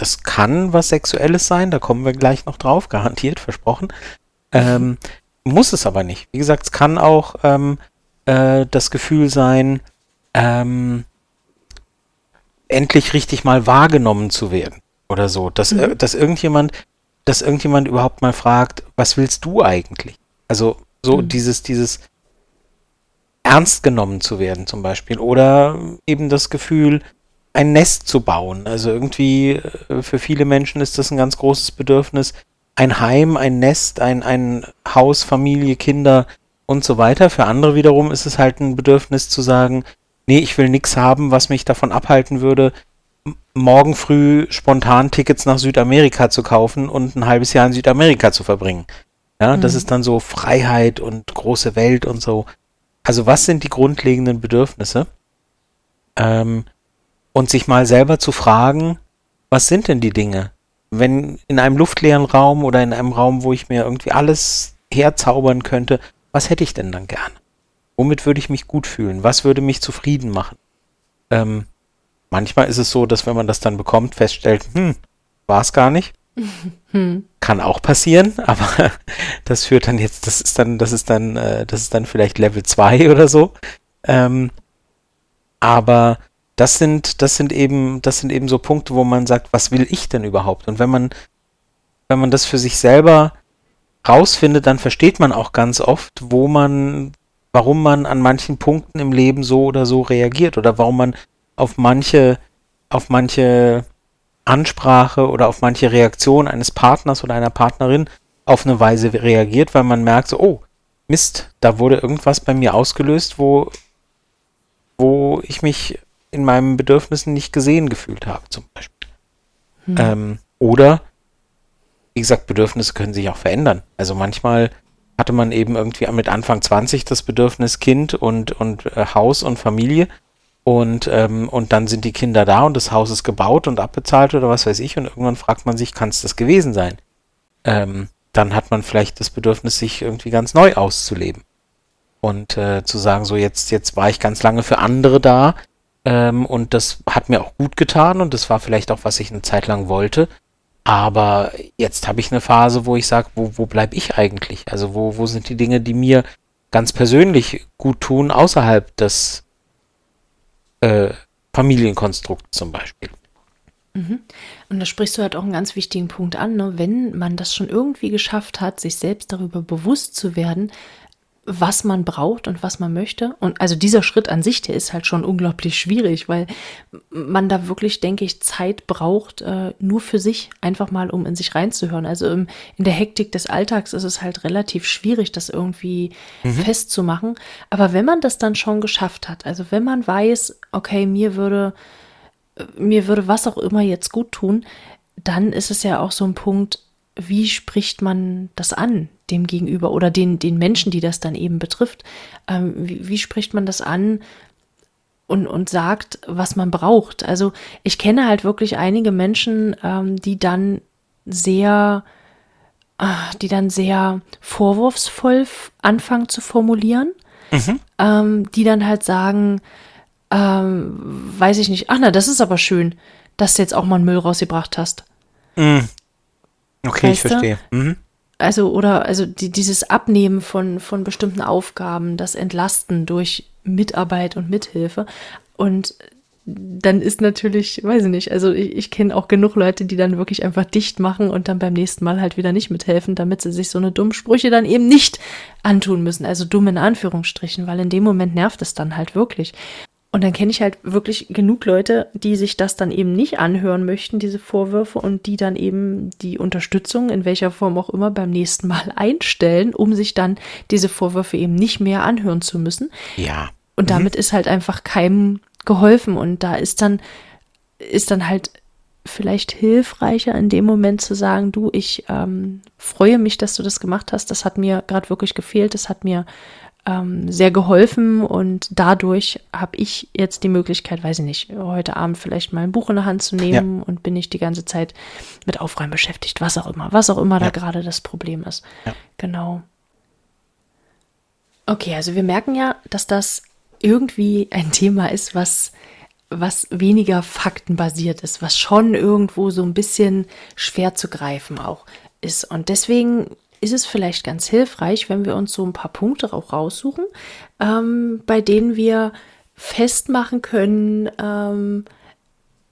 das kann was Sexuelles sein, da kommen wir gleich noch drauf, garantiert, versprochen. Ähm, muss es aber nicht. Wie gesagt, es kann auch ähm, äh, das Gefühl sein, ähm, endlich richtig mal wahrgenommen zu werden oder so. Dass, äh, mhm. dass irgendjemand, dass irgendjemand überhaupt mal fragt, was willst du eigentlich? Also so mhm. dieses, dieses ernst genommen zu werden zum Beispiel. Oder eben das Gefühl, ein Nest zu bauen. Also irgendwie äh, für viele Menschen ist das ein ganz großes Bedürfnis, ein Heim, ein Nest, ein, ein Haus, Familie, Kinder und so weiter. Für andere wiederum ist es halt ein Bedürfnis zu sagen, nee, ich will nichts haben, was mich davon abhalten würde, morgen früh spontan Tickets nach Südamerika zu kaufen und ein halbes Jahr in Südamerika zu verbringen. Ja, mhm. das ist dann so Freiheit und große Welt und so. Also was sind die grundlegenden Bedürfnisse? Ähm, und sich mal selber zu fragen, was sind denn die Dinge? Wenn in einem luftleeren Raum oder in einem Raum, wo ich mir irgendwie alles herzaubern könnte, was hätte ich denn dann gerne? Womit würde ich mich gut fühlen? Was würde mich zufrieden machen? Ähm, manchmal ist es so, dass wenn man das dann bekommt, feststellt, hm, war es gar nicht. *laughs* Hm. Kann auch passieren, *laughs* aber das führt dann jetzt, das ist dann, das ist dann, äh, das ist dann vielleicht Level 2 oder so. Ähm, aber das sind, das sind eben, das sind eben so Punkte, wo man sagt, was will ich denn überhaupt? Und wenn man, wenn man das für sich selber rausfindet, dann versteht man auch ganz oft, wo man, warum man an manchen Punkten im Leben so oder so reagiert oder warum man auf manche, auf manche Ansprache oder auf manche Reaktion eines Partners oder einer Partnerin auf eine Weise reagiert, weil man merkt, so, oh, Mist, da wurde irgendwas bei mir ausgelöst, wo, wo ich mich in meinen Bedürfnissen nicht gesehen gefühlt habe, zum Beispiel. Hm. Ähm, oder, wie gesagt, Bedürfnisse können sich auch verändern. Also manchmal hatte man eben irgendwie mit Anfang 20 das Bedürfnis Kind und, und äh, Haus und Familie. Und, ähm, und dann sind die Kinder da und das Haus ist gebaut und abbezahlt oder was weiß ich. Und irgendwann fragt man sich, kann es das gewesen sein? Ähm, dann hat man vielleicht das Bedürfnis, sich irgendwie ganz neu auszuleben. Und äh, zu sagen, so jetzt, jetzt war ich ganz lange für andere da, ähm, und das hat mir auch gut getan und das war vielleicht auch, was ich eine Zeit lang wollte. Aber jetzt habe ich eine Phase, wo ich sage, wo, wo bleibe ich eigentlich? Also wo, wo sind die Dinge, die mir ganz persönlich gut tun, außerhalb des äh, Familienkonstrukts zum Beispiel? Mhm. Und da sprichst du halt auch einen ganz wichtigen Punkt an, ne? wenn man das schon irgendwie geschafft hat, sich selbst darüber bewusst zu werden, was man braucht und was man möchte. Und also dieser Schritt an sich, der ist halt schon unglaublich schwierig, weil man da wirklich, denke ich, Zeit braucht, äh, nur für sich, einfach mal, um in sich reinzuhören. Also im, in der Hektik des Alltags ist es halt relativ schwierig, das irgendwie mhm. festzumachen. Aber wenn man das dann schon geschafft hat, also wenn man weiß, okay, mir würde, mir würde was auch immer jetzt gut tun, dann ist es ja auch so ein Punkt, wie spricht man das an dem Gegenüber oder den, den Menschen, die das dann eben betrifft? Ähm, wie, wie spricht man das an und, und sagt, was man braucht? Also ich kenne halt wirklich einige Menschen, ähm, die dann sehr, äh, die dann sehr vorwurfsvoll anfangen zu formulieren, mhm. ähm, die dann halt sagen, ähm, weiß ich nicht, ach na, das ist aber schön, dass du jetzt auch mal einen Müll rausgebracht hast. Mhm. Okay, weißt ich verstehe. Mhm. Also, oder also die, dieses Abnehmen von, von bestimmten Aufgaben, das Entlasten durch Mitarbeit und Mithilfe. Und dann ist natürlich, weiß ich nicht, also ich, ich kenne auch genug Leute, die dann wirklich einfach dicht machen und dann beim nächsten Mal halt wieder nicht mithelfen, damit sie sich so eine dummen Sprüche dann eben nicht antun müssen. Also dumm in Anführungsstrichen, weil in dem Moment nervt es dann halt wirklich. Und dann kenne ich halt wirklich genug Leute, die sich das dann eben nicht anhören möchten, diese Vorwürfe, und die dann eben die Unterstützung in welcher Form auch immer beim nächsten Mal *laughs* einstellen, um sich dann diese Vorwürfe eben nicht mehr anhören zu müssen. Ja. Und mhm. damit ist halt einfach keinem geholfen. Und da ist dann, ist dann halt vielleicht hilfreicher in dem Moment zu sagen, du, ich ähm, freue mich, dass du das gemacht hast. Das hat mir gerade wirklich gefehlt. Das hat mir ähm, sehr geholfen und dadurch habe ich jetzt die Möglichkeit, weiß ich nicht, heute Abend vielleicht mal ein Buch in der Hand zu nehmen ja. und bin ich die ganze Zeit mit Aufräumen beschäftigt, was auch immer, was auch immer ja. da gerade das Problem ist. Ja. Genau. Okay, also wir merken ja, dass das irgendwie ein Thema ist, was was weniger faktenbasiert ist, was schon irgendwo so ein bisschen schwer zu greifen auch ist. Und deswegen ist es vielleicht ganz hilfreich, wenn wir uns so ein paar Punkte auch raussuchen, ähm, bei denen wir festmachen können, ähm,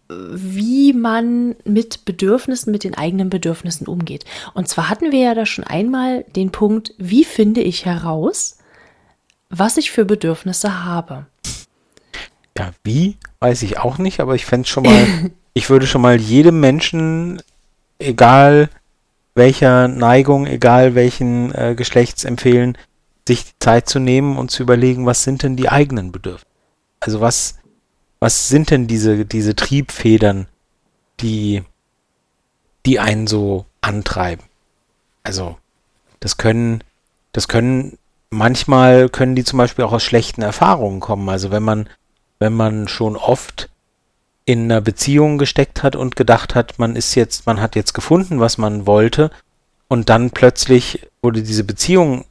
wie man mit Bedürfnissen, mit den eigenen Bedürfnissen umgeht. Und zwar hatten wir ja da schon einmal den Punkt, wie finde ich heraus, was ich für Bedürfnisse habe. Ja, wie, weiß ich auch nicht, aber ich fände schon mal, *laughs* ich würde schon mal jedem Menschen, egal welcher Neigung, egal welchen äh, Geschlechts empfehlen, sich die Zeit zu nehmen und zu überlegen, was sind denn die eigenen Bedürfnisse? Also was, was sind denn diese, diese Triebfedern, die, die einen so antreiben? Also, das können, das können, manchmal können die zum Beispiel auch aus schlechten Erfahrungen kommen. Also wenn man, wenn man schon oft in einer Beziehung gesteckt hat und gedacht hat, man ist jetzt, man hat jetzt gefunden, was man wollte, und dann plötzlich wurde diese Beziehung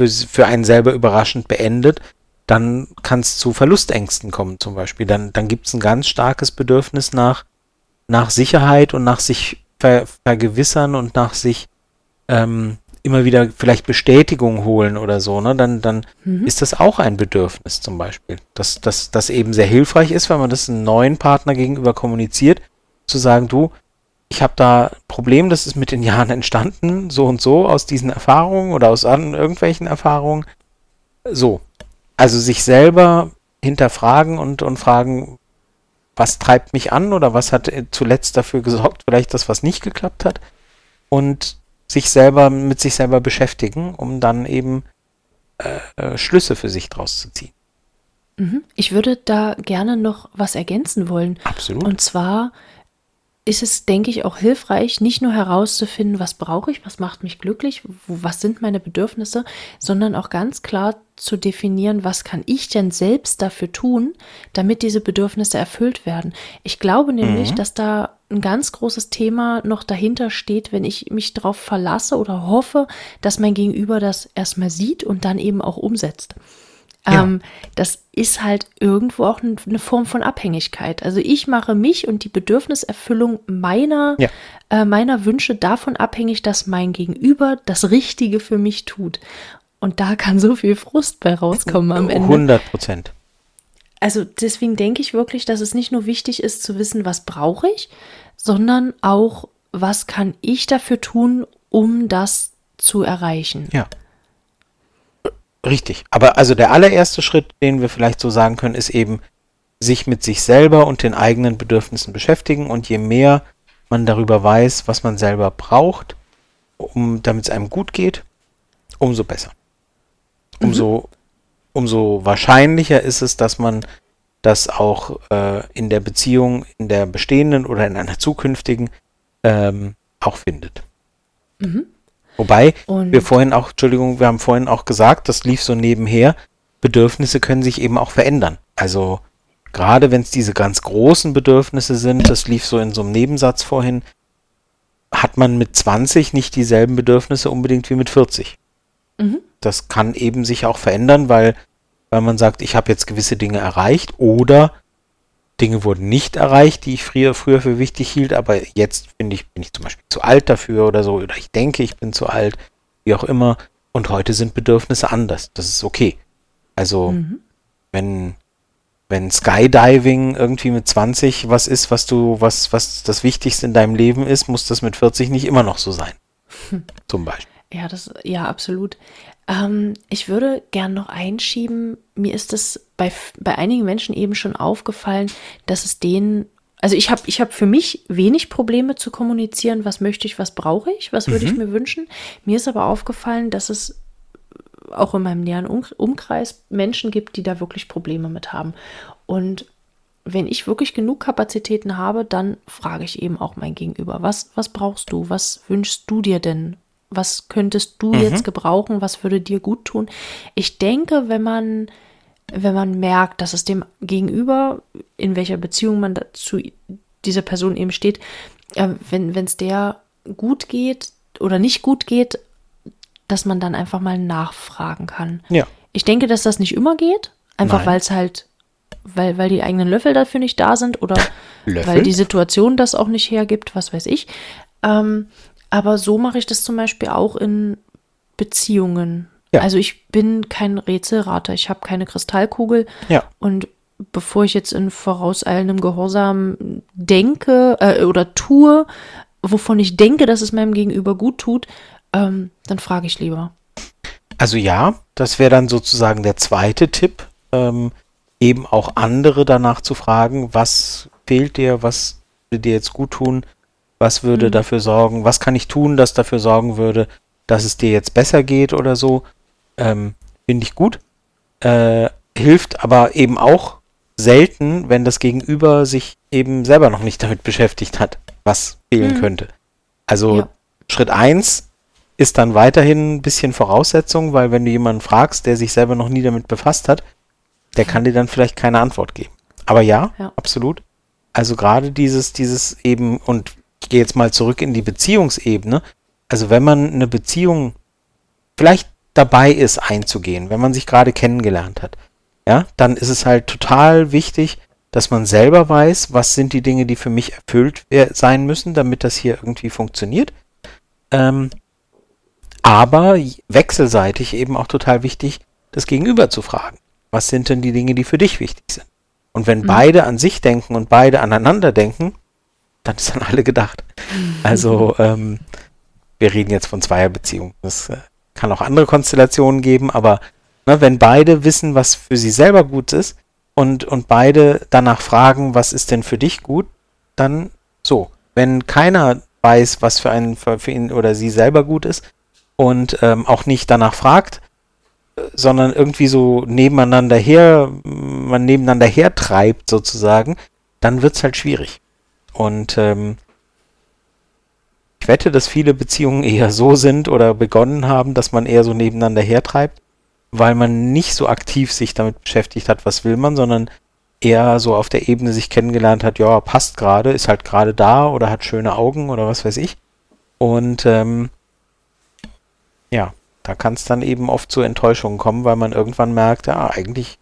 für, einen selber überraschend beendet, dann kann es zu Verlustängsten kommen zum Beispiel. Dann, dann gibt es ein ganz starkes Bedürfnis nach, nach Sicherheit und nach sich ver, vergewissern und nach sich ähm, immer wieder vielleicht Bestätigung holen oder so, ne? Dann, dann mhm. ist das auch ein Bedürfnis zum Beispiel. Das, das, das eben sehr hilfreich ist, wenn man das einem neuen Partner gegenüber kommuniziert, zu sagen, du, ich habe da ein Problem, das ist mit den *laughs* Jahren entstanden, so und so, aus diesen Erfahrungen oder aus an, irgendwelchen Erfahrungen. So, also sich selber hinterfragen und, und fragen, was treibt mich an oder was hat zuletzt dafür gesorgt, vielleicht das, was nicht geklappt hat. Und sich selber mit sich selber beschäftigen, um dann eben äh, äh, Schlüsse für sich draus zu ziehen. Mhm. Ich würde da gerne noch was ergänzen wollen. Absolut. Und zwar ist es, denke ich, auch hilfreich, nicht nur herauszufinden, was brauche ich, was macht mich glücklich, was sind meine Bedürfnisse, sondern auch ganz klar zu definieren, was kann ich denn selbst dafür tun, damit diese Bedürfnisse erfüllt werden. Ich glaube nämlich, mhm. dass da ein ganz großes Thema noch dahinter steht, wenn ich mich darauf verlasse oder hoffe, dass mein Gegenüber das erstmal sieht und dann eben auch umsetzt. Ja. Ähm, das ist halt irgendwo auch eine Form von Abhängigkeit. Also ich mache mich und die Bedürfniserfüllung meiner, ja. äh, meiner Wünsche davon abhängig, dass mein Gegenüber das Richtige für mich tut. Und da kann so viel Frust bei rauskommen am Ende. 100 Prozent. Also deswegen denke ich wirklich, dass es nicht nur wichtig ist zu wissen, was brauche ich, sondern auch, was kann ich dafür tun, um das zu erreichen. Ja. Richtig. Aber also der allererste Schritt, den wir vielleicht so sagen können, ist eben sich mit sich selber und den eigenen Bedürfnissen beschäftigen. Und je mehr man darüber weiß, was man selber braucht, um, damit es einem gut geht, umso besser. Umso, umso wahrscheinlicher ist es, dass man das auch äh, in der Beziehung, in der bestehenden oder in einer zukünftigen ähm, auch findet. Mhm. Wobei und wir vorhin auch, Entschuldigung, wir haben vorhin auch gesagt, das lief so nebenher, Bedürfnisse können sich eben auch verändern. Also gerade wenn es diese ganz großen Bedürfnisse sind, das lief so in so einem Nebensatz vorhin, hat man mit 20 nicht dieselben Bedürfnisse unbedingt wie mit 40. Mhm. Das kann eben sich auch verändern, weil, weil man sagt, ich habe jetzt gewisse Dinge erreicht oder Dinge wurden nicht erreicht, die ich früher, früher für wichtig hielt, aber jetzt finde ich, bin ich zum Beispiel zu alt dafür oder so, oder ich denke, ich bin zu alt, wie auch immer. Und heute sind Bedürfnisse anders. Das ist okay. Also, mhm. wenn, wenn Skydiving irgendwie mit 20 was ist, was du, was, was das Wichtigste in deinem Leben ist, muss das mit 40 nicht immer noch so sein. *laughs* Zum Beispiel. Ja, das, ja, absolut. Ähm, ich würde gern noch einschieben, mir ist es bei, bei einigen Menschen eben schon aufgefallen, dass es denen, also ich habe ich hab für mich wenig Probleme zu kommunizieren, was möchte ich, was brauche ich, was würde mhm. ich mir wünschen. Mir ist aber aufgefallen, dass es auch in meinem näheren um Umkreis Menschen gibt, die da wirklich Probleme mit haben. Und wenn ich wirklich genug Kapazitäten habe, dann frage ich eben auch mein Gegenüber, was, was brauchst du, was wünschst du dir denn was könntest du mhm. jetzt gebrauchen? Was würde dir gut tun? Ich denke, wenn man, wenn man merkt, dass es dem Gegenüber, in welcher Beziehung man zu dieser Person eben steht, äh, wenn es der gut geht oder nicht gut geht, dass man dann einfach mal nachfragen kann. Ja. Ich denke, dass das nicht immer geht, einfach weil es halt weil, weil die eigenen Löffel dafür nicht da sind oder *laughs* Löffel? weil die Situation das auch nicht hergibt, was weiß ich. Ähm, aber so mache ich das zum Beispiel auch in Beziehungen. Ja. Also ich bin kein Rätselrater, ich habe keine Kristallkugel Ja. und bevor ich jetzt in vorauseilendem Gehorsam denke äh, oder tue, wovon ich denke, dass es meinem Gegenüber gut tut, ähm, dann frage ich lieber. Also ja, das wäre dann sozusagen der zweite Tipp, ähm, eben auch andere danach zu fragen, was fehlt dir, was würde dir jetzt gut tun, was würde Mhm. dafür sorgen, was kann ich tun, das dafür sorgen würde, dass es dir jetzt besser geht oder so. Ähm, Finde ich gut. Äh, hilft aber eben auch selten, wenn das Gegenüber sich eben selber noch nicht damit beschäftigt hat, was fehlen Mhm. könnte. Also Ja. Schritt eins ist dann weiterhin ein bisschen Voraussetzung, weil wenn du jemanden fragst, der sich selber noch nie damit befasst hat, der kann dir dann vielleicht keine Antwort geben. Aber ja, Ja. absolut. Also gerade dieses, dieses eben, und ich gehe jetzt mal zurück in die Beziehungsebene. Also wenn man eine Beziehung vielleicht dabei ist einzugehen, wenn man sich gerade kennengelernt hat, ja, dann ist es halt total wichtig, dass man selber weiß, was sind die Dinge, die für mich erfüllt sein müssen, damit das hier irgendwie funktioniert. Ähm, aber wechselseitig eben auch total wichtig, das Gegenüber zu fragen. Was sind denn die Dinge, die für dich wichtig sind? Und wenn Mhm. beide an sich denken und beide aneinander denken, dann ist an alle gedacht. Also ähm, wir reden jetzt von Zweierbeziehungen. Es äh, kann auch andere Konstellationen geben, aber ne, wenn beide wissen, was für sie selber gut ist und, und beide danach fragen, was ist denn für dich gut, dann so. Wenn keiner weiß, was für einen für, für ihn oder sie selber gut ist und ähm, auch nicht danach fragt, äh, sondern irgendwie so nebeneinander her, man nebeneinander hertreibt sozusagen, dann wird's halt schwierig. Und ähm, ich wette, dass viele Beziehungen eher so sind oder begonnen haben, dass man eher so nebeneinander hertreibt, weil man nicht so aktiv sich damit beschäftigt hat, was will man, sondern eher so auf der Ebene sich kennengelernt hat, ja, passt gerade, ist halt gerade da oder hat schöne Augen oder was weiß ich. Und ähm, ja, da kann es dann eben oft zu Enttäuschungen kommen, weil man irgendwann merkt, ja, eigentlich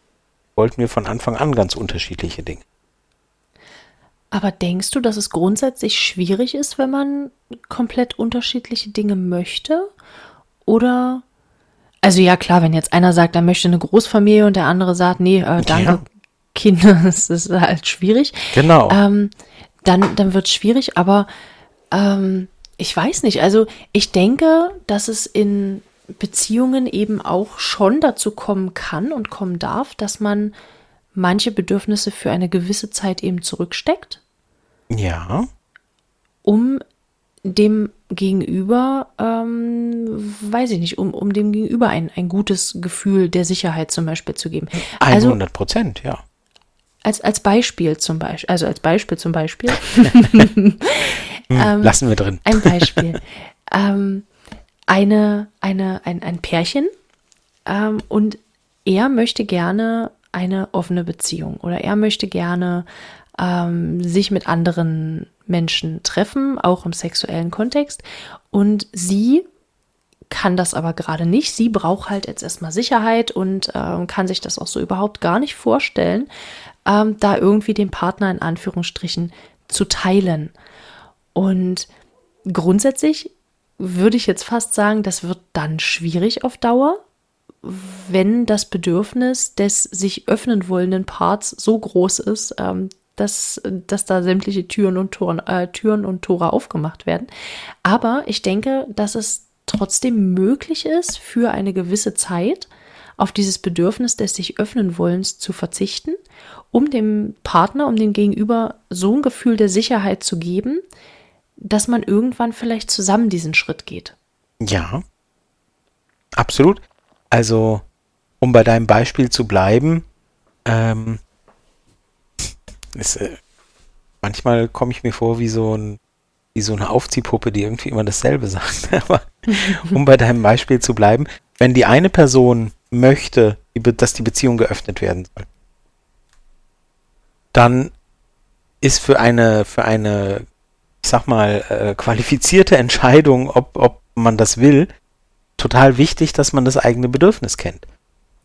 wollten wir von Anfang an ganz unterschiedliche Dinge. Aber denkst du, dass es grundsätzlich schwierig ist, wenn man komplett unterschiedliche Dinge möchte? Oder, also ja klar, wenn jetzt einer sagt, er möchte eine Großfamilie und der andere sagt, nee, äh, danke, Ja. Kinder, *laughs* das ist halt schwierig. Genau. Ähm, dann, dann wird es schwierig, aber ähm, ich weiß nicht. Also ich denke, dass es in Beziehungen eben auch schon dazu kommen kann und kommen darf, dass man manche Bedürfnisse für eine gewisse Zeit eben zurücksteckt, ja. um dem Gegenüber, ähm, weiß ich nicht, um, um dem Gegenüber ein, ein gutes Gefühl der Sicherheit zum Beispiel zu geben. Also 100 Prozent, ja. als, als Beispiel zum Beispiel, also als Beispiel zum Beispiel, *laughs* *laughs* Hm, lassen wir drin. Ein Beispiel. ähm, eine, eine, ein, ein Pärchen ähm, und er möchte gerne eine offene Beziehung oder er möchte gerne ähm, sich mit anderen Menschen treffen, auch im sexuellen Kontext. Und sie kann das aber gerade nicht. Sie braucht halt jetzt erstmal Sicherheit und ähm, kann sich das auch so überhaupt gar nicht vorstellen, ähm, da irgendwie den Partner in Anführungsstrichen zu teilen. Und grundsätzlich würde ich jetzt fast sagen, das wird dann schwierig auf Dauer, wenn das Bedürfnis des sich öffnen wollenden Parts so groß ist, ähm, dass, dass da sämtliche Türen und, Toren, äh, Türen und Tore aufgemacht werden. Aber ich denke, dass es trotzdem möglich ist, für eine gewisse Zeit auf dieses Bedürfnis des sich öffnen wollens zu verzichten, um dem Partner, um dem Gegenüber so ein Gefühl der Sicherheit zu geben, dass man irgendwann vielleicht zusammen diesen Schritt geht. Ja. Absolut. Also, um bei deinem Beispiel zu bleiben, ähm, ist, äh, manchmal komme ich mir vor wie so ein wie so eine Aufziehpuppe, die irgendwie immer dasselbe sagt. *laughs* Aber um bei deinem Beispiel zu bleiben, wenn die eine Person möchte, dass die Beziehung geöffnet werden soll, dann ist für eine, für eine, ich sag mal, äh, qualifizierte Entscheidung, ob, ob man das will, total wichtig, dass man das eigene Bedürfnis kennt.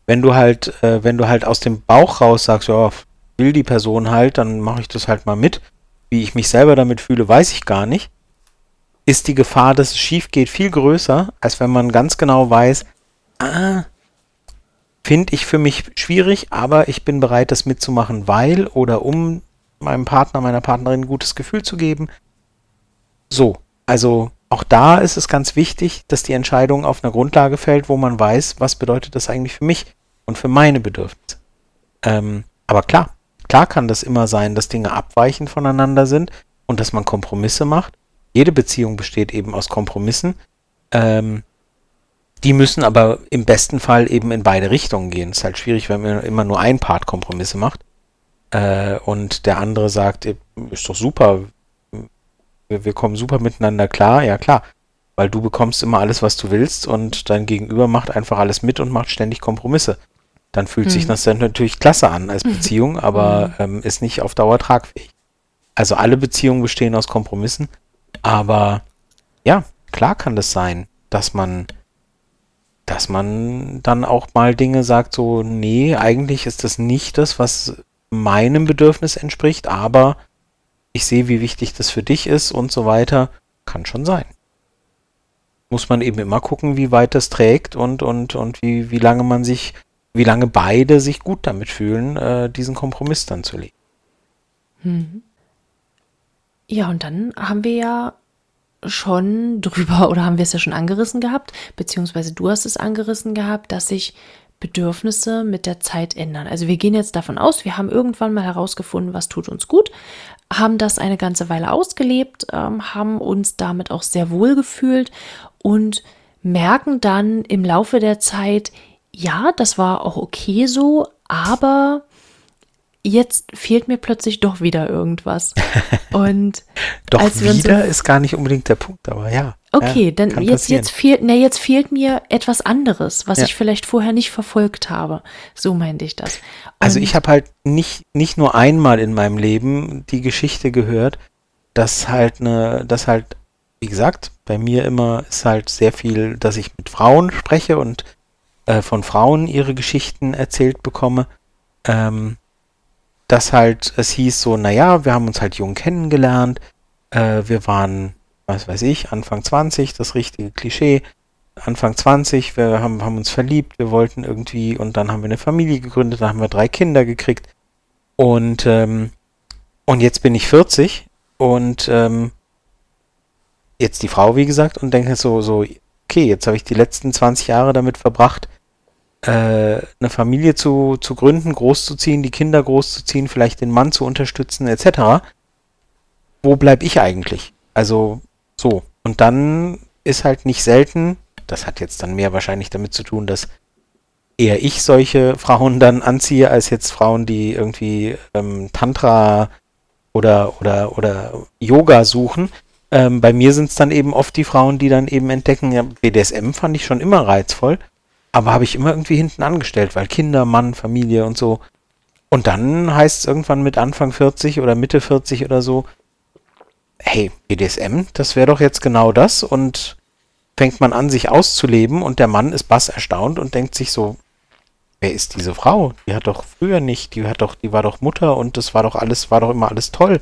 Wenn du halt, äh, wenn du halt aus dem Bauch raus sagst, ja, will die Person halt, dann mache ich das halt mal mit. Wie ich mich selber damit fühle, weiß ich gar nicht. Ist die Gefahr, dass es schief geht, viel größer, als wenn man ganz genau weiß, ah, finde ich für mich schwierig, aber ich bin bereit, das mitzumachen, weil oder um meinem Partner, meiner Partnerin ein gutes Gefühl zu geben. So, also auch da ist es ganz wichtig, dass die Entscheidung auf einer Grundlage fällt, wo man weiß, was bedeutet das eigentlich für mich und für meine Bedürfnisse. Ähm, aber klar, klar kann das immer sein, dass Dinge abweichend voneinander sind und dass man Kompromisse macht. Jede Beziehung besteht eben aus Kompromissen. Ähm, die müssen aber im besten Fall eben in beide Richtungen gehen. Es ist halt schwierig, wenn man immer nur ein Part Kompromisse macht äh, und der andere sagt, ist doch super, wir, wir kommen super miteinander klar. Ja klar, weil du bekommst immer alles, was du willst und dein Gegenüber macht einfach alles mit und macht ständig Kompromisse. Dann fühlt hm. sich das dann natürlich klasse an als hm. Beziehung, aber hm. ähm, ist nicht auf Dauer tragfähig. Also alle Beziehungen bestehen aus Kompromissen, aber ja, klar kann das sein, dass man dass man dann auch mal Dinge sagt, so, nee, eigentlich ist das nicht das, was meinem Bedürfnis entspricht, aber ich sehe, wie wichtig das für dich ist und so weiter. Kann schon sein. Muss man eben immer gucken, wie weit das trägt und, und, und wie, wie lange man sich, wie lange beide sich gut damit fühlen, äh, diesen Kompromiss dann zu legen. Mhm. Ja, und dann haben wir ja schon *laughs* drüber oder haben wir es ja schon angerissen gehabt, beziehungsweise du hast es angerissen gehabt, dass sich Bedürfnisse mit der Zeit ändern. Also wir gehen jetzt davon aus, wir haben irgendwann mal herausgefunden, was tut uns gut, haben das eine ganze Weile ausgelebt, ähm, haben uns damit auch sehr wohl gefühlt und merken dann im Laufe der Zeit, ja, das war auch okay so, aber jetzt fehlt mir plötzlich doch wieder irgendwas. *laughs* Und doch wieder ist gar nicht unbedingt der Punkt, aber ja. Okay, ja, dann jetzt, jetzt fehlt, ne, jetzt fehlt mir etwas anderes, was ja. ich vielleicht vorher nicht verfolgt habe. So meinte ich das. Also Und also ich habe halt nicht, nicht nur einmal in meinem Leben die Geschichte gehört, dass halt eine, dass halt, wie gesagt, bei mir immer ist halt sehr viel, dass ich mit Frauen spreche und äh, von Frauen ihre Geschichten erzählt bekomme. Ähm, dass halt es hieß so, naja, wir haben uns halt jung kennengelernt, äh, wir waren, was weiß ich, Anfang 20, das richtige Klischee, Anfang 20, wir haben, haben uns verliebt, wir wollten irgendwie und dann haben wir eine Familie gegründet, dann haben wir drei Kinder gekriegt. Und, ähm, und jetzt bin ich 40 und ähm, jetzt die Frau, wie gesagt, und denke so, so, okay, jetzt habe ich die letzten 20 Jahre damit verbracht, eine Familie zu, zu gründen, großzuziehen, die Kinder großzuziehen, vielleicht den Mann zu unterstützen, etc. Wo bleib ich eigentlich? Also so. Und dann ist halt nicht selten, das hat jetzt dann mehr wahrscheinlich damit zu tun, dass eher ich solche *laughs* Frauen dann anziehe, als jetzt Frauen, die irgendwie ähm, Tantra oder, oder, oder Yoga suchen. Ähm, bei mir sind es dann eben oft die Frauen, die dann eben entdecken, ja, BDSM fand ich schon immer reizvoll. Aber habe ich immer irgendwie hinten angestellt, weil Kinder, Mann, Familie und so. Und dann heißt es irgendwann mit Anfang 40 oder Mitte 40 oder so, hey, BDSM, das wäre doch jetzt genau das und fängt man an, sich auszuleben und der Mann ist bass erstaunt und denkt sich so, wer ist diese Frau? Die hat doch früher nicht, die hat doch, die war doch Mutter und das war doch alles, war doch immer alles toll.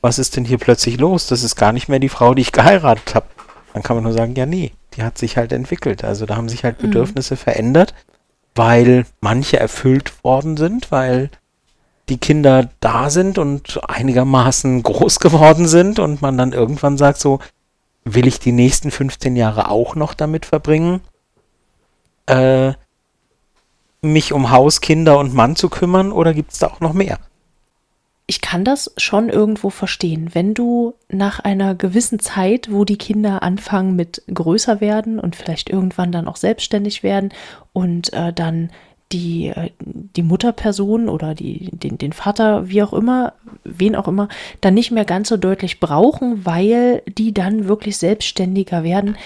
Was ist denn hier plötzlich los? Das ist gar nicht mehr die Frau, die ich geheiratet habe. Dann kann man nur sagen, ja, nee, die hat sich halt entwickelt. Also da haben sich halt mhm. Bedürfnisse mhm. verändert, weil manche erfüllt worden sind, weil die Kinder da sind und einigermaßen *laughs* groß geworden sind und man dann irgendwann sagt so, will ich die nächsten 15 Jahre auch noch damit verbringen, äh, mich um Haus, Kinder und Mann zu kümmern oder gibt es da auch noch mehr? Ich kann das schon irgendwo verstehen. Wenn du nach einer gewissen Zeit, wo die Kinder anfangen mit größer werden und vielleicht irgendwann dann auch selbstständig werden und äh, dann die, äh, die Mutterperson oder die, den, den Vater, wie auch immer, wen auch immer, dann nicht mehr ganz so deutlich brauchen, weil die dann wirklich selbstständiger werden,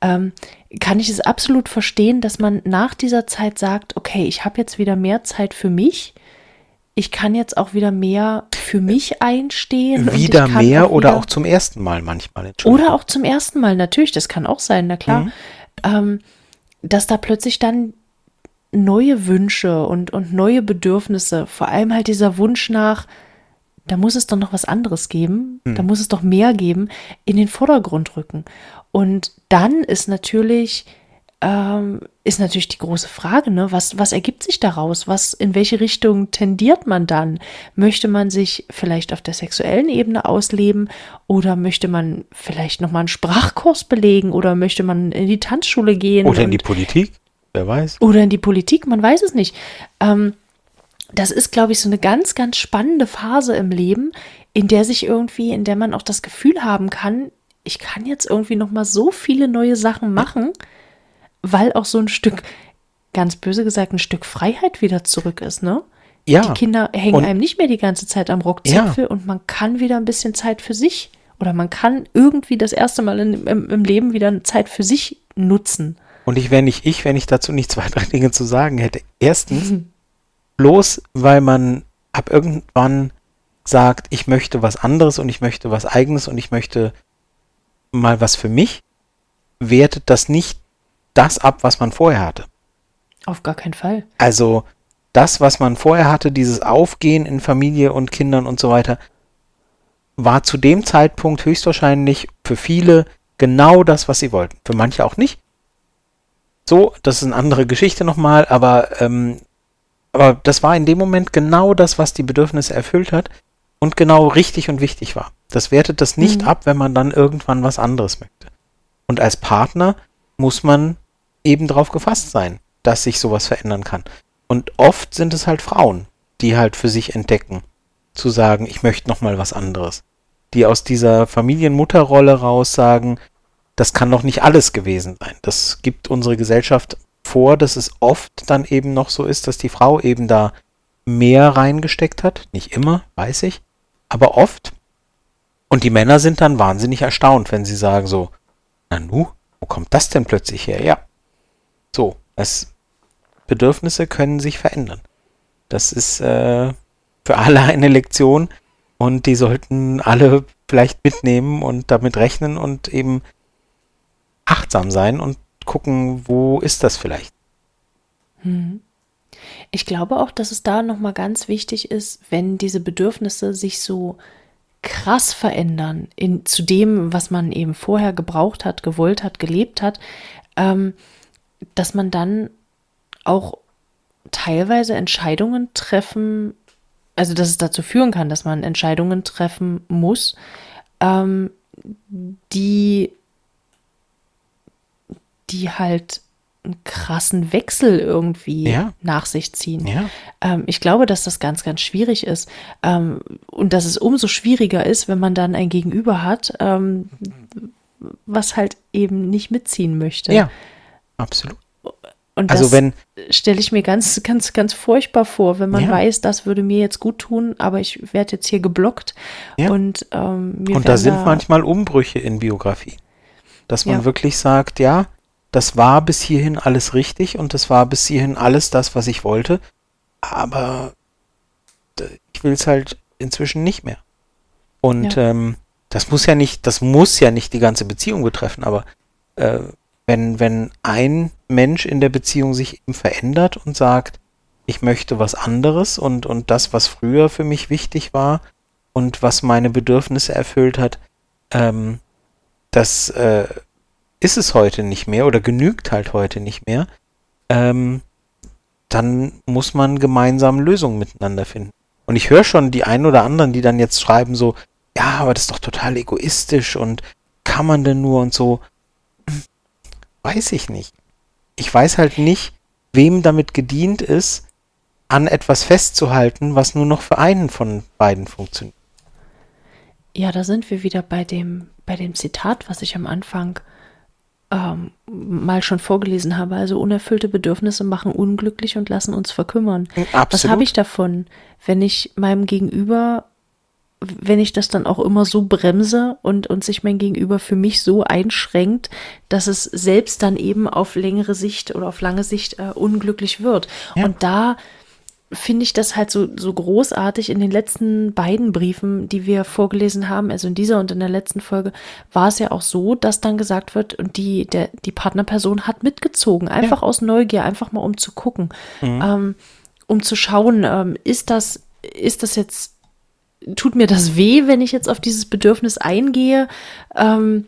ähm, kann ich es absolut verstehen, dass man nach dieser Zeit sagt, okay, ich habe jetzt wieder mehr Zeit für mich ich kann jetzt auch wieder mehr für mich einstehen. Wieder mehr auch oder wieder, auch zum ersten Mal manchmal. Oder auch zum ersten Mal, natürlich, das kann auch sein, na klar. Mhm. Ähm, dass da plötzlich dann neue Wünsche und, und neue Bedürfnisse, vor allem halt dieser Wunsch nach, da muss es doch noch was anderes geben, Hm. da muss es doch mehr geben, in den Vordergrund rücken. Und dann ist natürlich, ähm, ist natürlich die große Frage, ne, was, was ergibt sich daraus? Was, in welche Richtung tendiert man dann? Möchte man sich vielleicht auf der sexuellen Ebene ausleben oder möchte man vielleicht nochmal einen Sprachkurs belegen oder möchte man in die Tanzschule gehen? Oder in die Politik, wer weiß. oder in die Politik, man weiß es nicht. Ähm, das ist, glaube ich, so eine ganz, ganz spannende Phase im Leben, in der sich irgendwie, in der man auch das Gefühl haben kann, ich kann jetzt irgendwie noch mal so viele neue Sachen machen, weil auch so ein Stück, ganz böse gesagt, ein Stück Freiheit wieder zurück ist, ne? Ja. Die Kinder hängen Und- einem nicht mehr die ganze Zeit am Rockzipfel und man kann wieder ein bisschen Zeit für sich oder man kann irgendwie das erste Mal in, im, im Leben wieder Zeit für sich nutzen. Und ich wäre nicht ich, wenn ich dazu nicht zwei, *laughs* drei Dinge zu sagen hätte. Erstens, bloß weil man ab irgendwann sagt, ich möchte was anderes und ich möchte was eigenes und ich möchte mal was für mich, wertet das nicht das ab, was man vorher hatte. Auf gar keinen Fall. Also das, was man vorher hatte, dieses Aufgehen in Familie und Kindern und so weiter, war zu dem Zeitpunkt höchstwahrscheinlich für viele genau das, was sie wollten. Für manche auch nicht. So, das ist eine andere Geschichte nochmal, aber, ähm, aber das war in dem Moment genau das, was die Bedürfnisse erfüllt hat und genau richtig und wichtig war. Das wertet das nicht Mhm. ab, wenn man dann irgendwann was anderes möchte. Und als Partner muss man eben darauf gefasst sein, dass sich sowas verändern kann. Und oft sind es halt Frauen, die halt für sich entdecken, zu sagen, ich möchte noch mal was anderes. Die aus dieser Familienmutterrolle raus sagen, das kann doch nicht alles gewesen sein. Das gibt unsere Gesellschaft vor, dass es oft dann eben noch so ist, dass die Frau eben da mehr reingesteckt hat. Nicht immer, weiß ich, aber oft. Und die Männer sind dann wahnsinnig erstaunt, wenn sie sagen so, na nu, wo kommt das denn plötzlich her? Ja. So, es, Bedürfnisse können sich verändern. Das ist äh, für alle *laughs* eine Lektion und die sollten alle vielleicht mitnehmen und damit rechnen und eben achtsam sein und gucken, wo ist das vielleicht. Ich glaube auch, dass es da nochmal ganz wichtig ist, wenn diese Bedürfnisse sich so krass verändern in, zu dem, was man eben vorher gebraucht hat, gewollt hat, gelebt hat, ähm, dass man dann auch teilweise Entscheidungen treffen, also dass es dazu führen kann, dass man Entscheidungen treffen muss, ähm, die, die halt einen krassen Wechsel irgendwie Ja. nach sich ziehen. Ja. Ähm, ich glaube, dass das ganz, ganz schwierig ist. Ähm, und dass es umso schwieriger ist, wenn man dann ein Gegenüber hat, ähm, was halt eben nicht mitziehen möchte. Ja, absolut. Und Also das wenn, stelle ich mir ganz, ganz, ganz furchtbar vor, wenn man Ja. weiß, das würde mir jetzt gut tun, aber ich werde jetzt hier geblockt. Ja. Und, ähm, und da sind manchmal Umbrüche in Biografie. Dass man Ja. wirklich sagt, ja, das war bis hierhin alles richtig und das war bis hierhin alles das, was ich wollte, aber ich will es halt inzwischen nicht mehr. Und ähm, das muss ja nicht, das muss ja nicht die ganze Beziehung betreffen, aber äh, wenn, wenn ein Mensch in der Beziehung sich eben verändert und sagt, ich möchte was anderes und, und das, was früher für mich wichtig war und was meine Bedürfnisse erfüllt hat, ähm, das äh, ist es heute nicht mehr oder genügt halt heute nicht mehr, ähm, dann muss man gemeinsam Lösungen miteinander finden. Und ich höre schon die einen oder anderen, die dann jetzt schreiben so, ja, aber das ist doch total egoistisch und kann man denn nur und so. Weiß ich nicht. Ich weiß halt nicht, wem damit gedient ist, an etwas festzuhalten, was nur noch für einen von beiden funktioniert. Ja, da sind wir wieder bei dem, bei dem Zitat, was ich am Anfang ähm, mal schon vorgelesen habe. Also unerfüllte Bedürfnisse machen unglücklich und lassen uns verkümmern. Was Absolut. habe ich davon, wenn ich meinem Gegenüber, wenn ich das dann auch immer so bremse und, und sich mein Gegenüber für mich so einschränkt, dass es selbst dann eben auf längere Sicht oder auf lange Sicht äh, unglücklich wird. Ja. Und da finde ich das halt so, so großartig in den letzten beiden Briefen, die wir vorgelesen haben, also in dieser und in der letzten Folge, war es ja auch so, dass dann gesagt wird, und die, der, die Partnerperson hat mitgezogen, einfach ja. aus Neugier, einfach mal um zu gucken, mhm. ähm, um zu schauen, ähm, ist das, ist das jetzt, tut mir das weh, wenn ich jetzt auf dieses Bedürfnis eingehe? Ähm,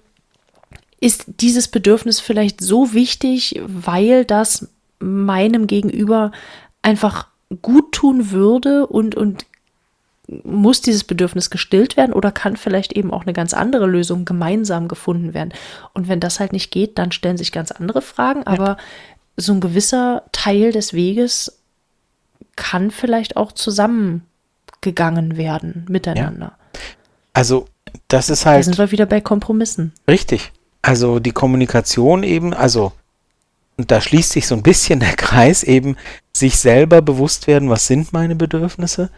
ist dieses Bedürfnis vielleicht so wichtig, weil das meinem Gegenüber einfach gut tun würde und, und muss dieses Bedürfnis gestillt werden oder kann vielleicht eben auch eine ganz andere Lösung gemeinsam gefunden werden? Und wenn das halt nicht geht, dann stellen sich ganz andere Fragen, aber ja. so ein gewisser Teil des Weges kann vielleicht auch zusammengegangen werden miteinander. Ja. Also, das ist halt. Da sind wir wieder bei Kompromissen. Richtig. Also die Kommunikation eben, also und da schließt sich so ein bisschen der *laughs* Kreis eben, sich selber bewusst werden, was sind meine Bedürfnisse,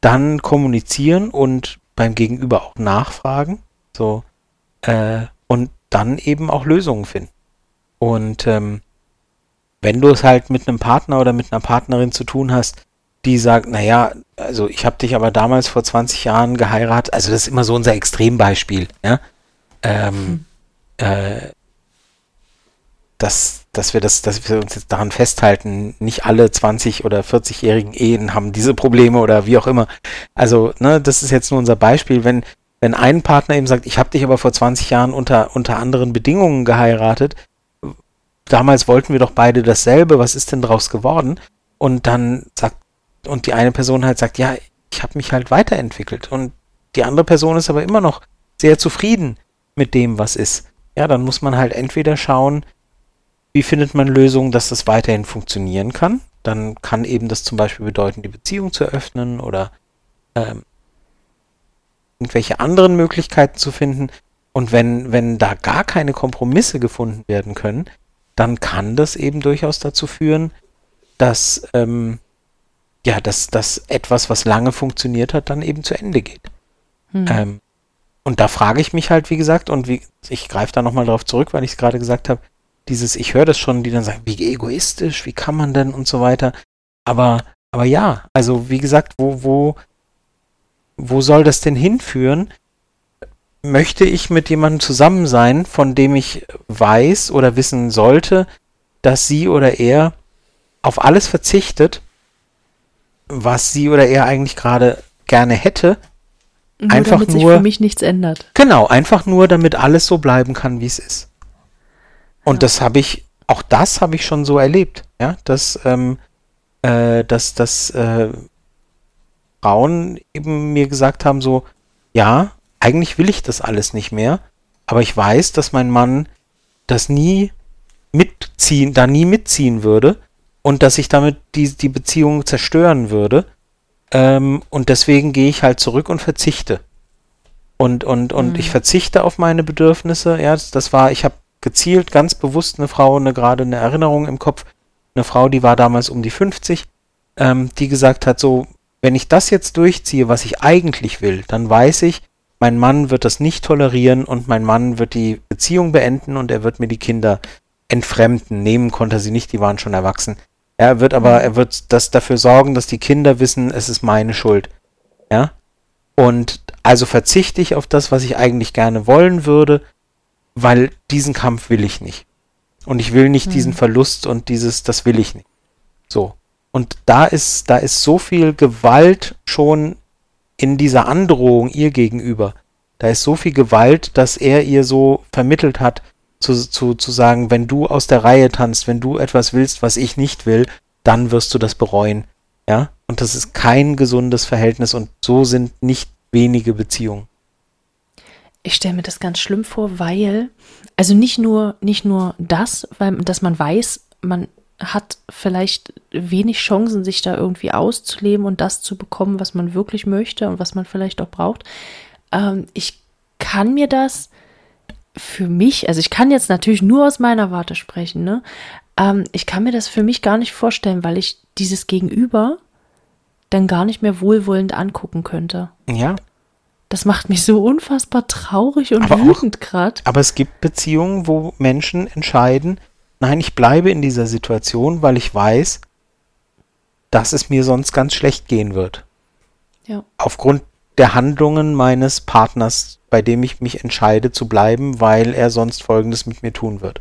dann kommunizieren und beim Gegenüber auch nachfragen, so, äh, und dann eben auch Lösungen finden. Und ähm, wenn du es halt mit einem Partner oder mit einer Partnerin zu tun hast, die sagt, naja, also ich habe dich aber damals vor 20 Jahren geheiratet, also das ist immer so unser Extrembeispiel, ja. Ähm, hm. äh, dass, dass wir das, dass wir uns jetzt daran festhalten, nicht alle 20 oder 40-jährigen Ehen haben diese Probleme oder wie auch immer. Also, ne, das ist jetzt nur unser Beispiel, wenn, wenn ein Partner eben sagt, ich habe dich aber vor 20 Jahren unter, unter anderen Bedingungen geheiratet, damals wollten wir doch beide dasselbe, was ist denn draus geworden? Und dann sagt, und die eine Person halt sagt, ja, ich habe mich halt weiterentwickelt. Und die andere Person ist aber immer noch sehr zufrieden mit dem, was ist. Ja, dann muss man halt entweder schauen, wie findet man Lösungen, dass das weiterhin funktionieren kann? Dann kann eben das zum Beispiel bedeuten, die Beziehung zu öffnen oder ähm, irgendwelche anderen Möglichkeiten zu finden. Und wenn, wenn da gar keine Kompromisse gefunden werden können, dann kann das eben durchaus dazu führen, dass, ähm, ja, dass, dass etwas, was lange funktioniert hat, dann eben zu Ende geht. Hm. Ähm, und da frage ich mich halt, wie gesagt, und wie, ich greife da nochmal drauf zurück, weil ich es gerade gesagt habe, dieses, ich höre das schon, die dann sagen, wie egoistisch, wie kann man denn und so weiter. Aber, aber ja, also wie gesagt, wo, wo, wo soll das denn hinführen? Möchte ich mit jemandem zusammen sein, von dem ich weiß oder wissen sollte, dass sie oder er auf alles verzichtet, was sie oder er eigentlich gerade gerne hätte, nur einfach damit nur, sich für mich nichts ändert. Genau, einfach nur, damit alles so bleiben kann, wie es ist. Und ja. das habe ich, auch das habe ich schon so erlebt, ja, dass, ähm, äh, dass, dass äh, Frauen eben mir gesagt haben, so, ja, eigentlich will ich das alles nicht mehr, aber ich weiß, dass mein Mann das nie mitziehen, da nie mitziehen würde und dass ich damit die, die Beziehung zerstören würde. Ähm, und deswegen gehe ich halt zurück und verzichte. Und, und, und mhm. ich verzichte auf meine Bedürfnisse. Ja, das, das war, ich habe gezielt ganz bewusst eine Frau, eine gerade eine Erinnerung im Kopf, eine Frau, die war damals um die 50, ähm, die gesagt hat, so, wenn ich das jetzt durchziehe, was ich eigentlich will, dann weiß ich, mein Mann wird das nicht tolerieren und mein Mann wird die Beziehung beenden und er wird mir die Kinder entfremden. Nehmen konnte er sie nicht, die waren schon erwachsen. Er wird aber, er wird das dafür sorgen, dass die Kinder wissen, es ist meine Schuld. Ja? Und also verzichte ich auf das, was ich eigentlich gerne wollen würde, weil diesen Kampf will ich nicht. Und ich will nicht mhm. diesen Verlust und dieses, das will ich nicht. So. Und da ist, da ist so viel Gewalt schon in dieser Androhung ihr gegenüber. Da ist so viel Gewalt, dass er ihr so vermittelt hat, zu, zu, zu sagen, wenn du aus der Reihe tanzt, wenn du etwas willst, was ich nicht will, dann wirst du das bereuen. Ja? Und das ist kein gesundes Verhältnis und so sind nicht wenige Beziehungen. Ich stelle mir das ganz schlimm vor, weil, also nicht nur, nicht nur das, weil, dass man weiß, man hat vielleicht wenig Chancen, sich da irgendwie auszuleben und das zu bekommen, was man wirklich möchte und was man vielleicht auch braucht. Ähm, ich kann mir das für mich, also ich kann jetzt natürlich nur aus meiner Warte sprechen, ne? Ähm, ich kann mir das für mich gar nicht vorstellen, weil ich dieses Gegenüber dann gar nicht mehr wohlwollend angucken könnte. Ja, das macht mich so unfassbar traurig und aber wütend gerade. Aber es gibt Beziehungen, wo Menschen entscheiden, nein, ich bleibe in dieser Situation, weil ich weiß, dass es mir sonst ganz schlecht gehen wird. Ja. Aufgrund der Handlungen meines Partners, bei dem ich mich entscheide zu bleiben, weil er sonst Folgendes mit mir tun wird.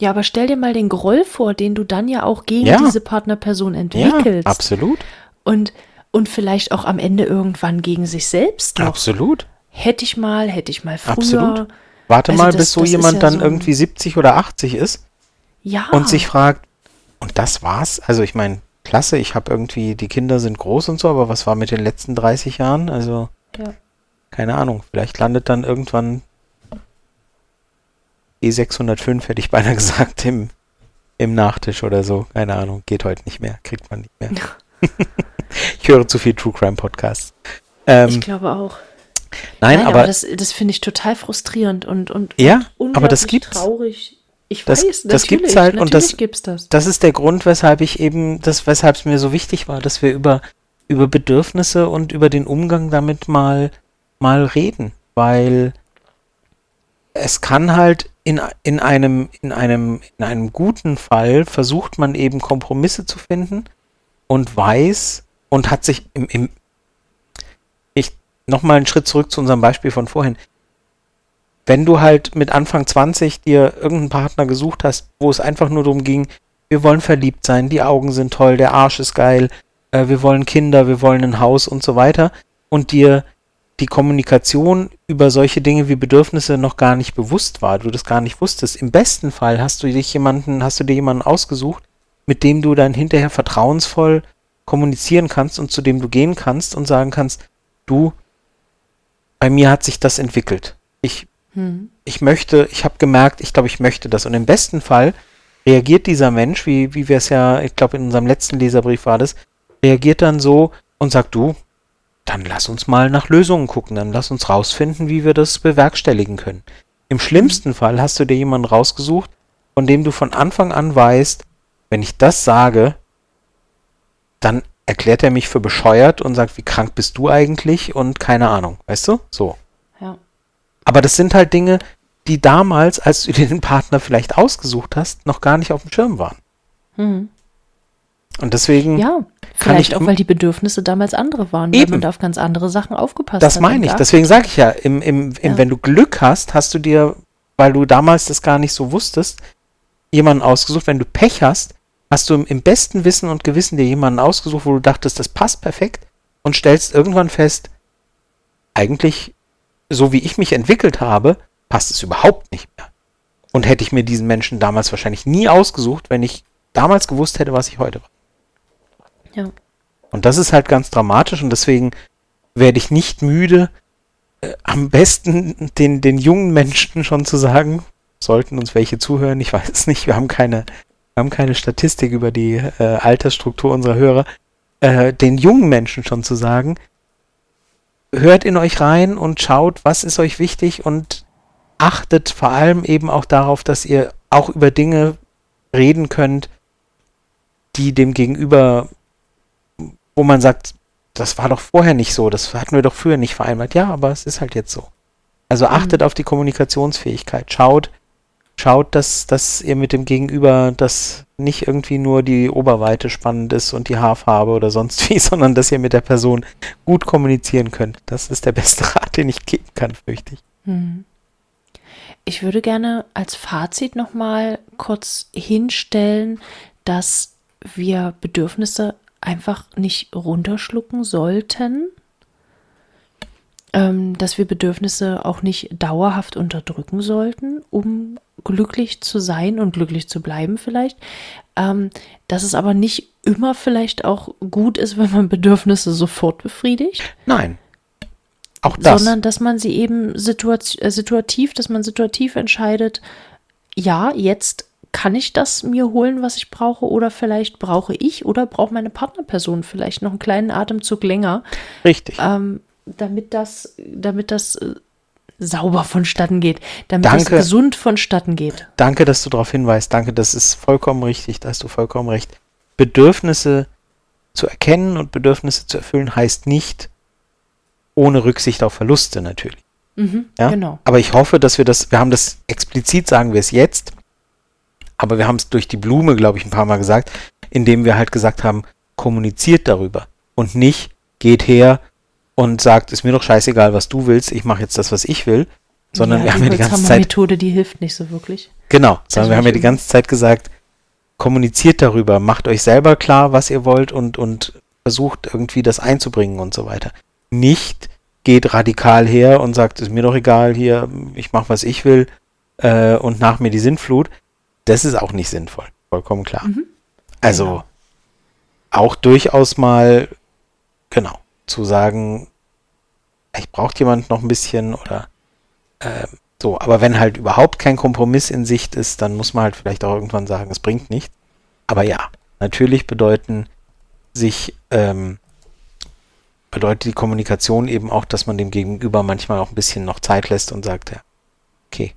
Ja, aber stell dir mal den Groll vor, den du dann ja auch gegen Ja. diese Partnerperson entwickelst. Ja, absolut. Und, und vielleicht auch am Ende irgendwann gegen sich selbst noch. Absolut. Hätte ich mal, hätte ich mal früher. Absolut. Warte Also mal, das- bis so jemand ja dann so irgendwie 70 oder 80 ist Ja. und sich fragt, und das war's? Also ich meine, klasse, ich habe irgendwie, die Kinder sind groß und so, aber was war mit den letzten 30 Jahren? Also, Ja. keine Ahnung, vielleicht landet dann irgendwann E605, hätte ich beinahe *laughs* gesagt, im, im Nachtisch oder so. Keine Ahnung, geht heute nicht mehr, kriegt man nicht mehr. *laughs* ich höre zu viel True Crime Podcasts. Ähm, Ich glaube auch. nein, Nein, aber, das, das finde ich total frustrierend und, und ja, aber unglaublich das gibt's. traurig. Ich Das- weiß, das gibt's halt und das- das. das ist der Grund, weshalb ich eben, das, weshalb es mir so wichtig war, dass wir über, über Bedürfnisse und über den Umgang damit mal, mal reden. Weil es kann halt in, in einem, in einem, in einem guten Fall versucht man eben Kompromisse zu finden und weiß und hat sich im, im ich nochmal einen Schritt zurück zu unserem Beispiel von vorhin. Wenn du halt mit Anfang 20 dir irgendeinen Partner gesucht hast, wo es einfach nur darum ging, wir wollen verliebt sein, die Augen sind toll, der Arsch ist geil, äh, wir wollen Kinder, wir wollen ein Haus und so weiter und dir die Kommunikation über solche Dinge wie Bedürfnisse noch gar nicht bewusst war, du das gar nicht wusstest. Im besten Fall hast du dich jemanden, hast du dir jemanden ausgesucht, mit dem du dann hinterher vertrauensvoll kommunizieren kannst und zu dem du gehen kannst und sagen kannst, du, bei mir hat sich das entwickelt. Ich Hm. ich möchte, ich habe gemerkt, ich glaube, ich möchte das. Und im besten Fall reagiert dieser Mensch, wie, wie wir es ja, ich glaube, in unserem letzten Leserbrief war das, reagiert dann so und sagt, du, dann lass uns mal nach Lösungen gucken, dann lass uns rausfinden, wie wir das bewerkstelligen können. Im schlimmsten Fall hast du dir jemanden rausgesucht, von dem du von Anfang an weißt, wenn ich das sage, dann erklärt er mich für bescheuert und sagt, wie krank bist du eigentlich und keine Ahnung, weißt du? So. Aber das sind halt Dinge, die damals, als du dir den Partner vielleicht ausgesucht hast, noch gar nicht auf dem Schirm waren. Hm. Und deswegen, Ja, vielleicht ich auch, weil die Bedürfnisse damals andere waren, weil Eben. man da auf ganz andere Sachen aufgepasst das hat. meine und ich. Deswegen sage ich ja, im, im, im, Ja. wenn du Glück hast, hast du dir, weil du damals das gar nicht so wusstest, jemanden ausgesucht. Wenn du Pech hast, hast du im, im besten Wissen und Gewissen dir jemanden ausgesucht, wo du dachtest, das passt perfekt und stellst irgendwann fest, eigentlich, so wie ich mich entwickelt habe, passt es überhaupt nicht mehr. Und hätte ich mir diesen Menschen damals wahrscheinlich nie ausgesucht, wenn ich damals gewusst hätte, was ich heute war. Ja. Und das ist halt ganz dramatisch und deswegen werde ich nicht müde, äh, am besten den, den jungen Menschen schon zu sagen, sollten uns welche zuhören, ich weiß es nicht, wir haben keine, wir haben keine Statistik über die äh, Altersstruktur unserer Hörer, äh, den jungen Menschen schon zu sagen, hört in euch rein und schaut, was ist euch wichtig und achtet vor allem eben auch darauf, dass ihr auch über Dinge reden könnt, die dem Gegenüber, wo man sagt, das war doch vorher nicht so, das hatten wir doch früher nicht vereinbart. Ja, aber es ist halt jetzt so. Also achtet auf die Kommunikationsfähigkeit. Schaut, schaut, dass, dass ihr mit dem Gegenüber, dass nicht irgendwie nur die Oberweite spannend ist und die Haarfarbe oder sonst wie, *laughs* sondern dass ihr mit der Person gut kommunizieren könnt. Das ist der beste *laughs* Rat, den ich geben kann, fürchte ich. Hm. Ich würde gerne als Fazit nochmal kurz hinstellen, dass wir Bedürfnisse einfach nicht runterschlucken sollten, ähm, dass wir Bedürfnisse auch nicht dauerhaft unterdrücken sollten, um glücklich zu sein und glücklich zu bleiben vielleicht, ähm, dass es aber nicht immer vielleicht auch gut ist, wenn man Bedürfnisse sofort befriedigt Nein. Auch das. sondern dass man sie eben situat äh, situativ, dass man situativ entscheidet, ja, jetzt kann ich das mir holen, was ich brauche, oder vielleicht brauche ich oder braucht meine Partnerperson vielleicht noch einen kleinen Atemzug länger, Richtig. ähm, damit das, damit das äh, sauber vonstatten geht, damit Danke. das gesund vonstatten geht. Danke, dass du darauf hinweist. Danke, das ist vollkommen richtig. Da hast du vollkommen recht. Bedürfnisse zu erkennen und Bedürfnisse zu erfüllen heißt nicht ohne Rücksicht auf Verluste natürlich. Mhm, Ja? Genau. Aber ich hoffe, dass wir das, wir haben das explizit, sagen wir es jetzt, aber wir haben es durch die Blume, glaube ich, ein paar Mal gesagt, indem wir halt gesagt haben, kommuniziert darüber und nicht geht her und sagt, ist mir doch scheißegal, was du willst, ich mache jetzt das, was ich will, sondern ja, wir haben ja die ganze Zeit Methode, die hilft nicht so wirklich. Genau, sondern Also wir haben ja die ganze Zeit gesagt, kommuniziert darüber, macht euch selber klar, was ihr wollt und, und versucht irgendwie das einzubringen und so weiter. Nicht geht radikal her und sagt, ist mir doch egal, hier, ich mache, was ich will äh, und nach mir die Sintflut. Das ist auch nicht sinnvoll, vollkommen klar. Mhm. Also Genau. auch durchaus mal, genau, zu sagen, ich braucht jemand noch ein bisschen oder ähm, so, aber wenn halt überhaupt kein Kompromiss in Sicht ist, dann muss man halt vielleicht auch irgendwann sagen, es bringt nichts. Aber ja, natürlich bedeuten sich, ähm, bedeutet die Kommunikation eben auch, dass man dem Gegenüber manchmal auch ein bisschen noch Zeit lässt und sagt, ja, okay,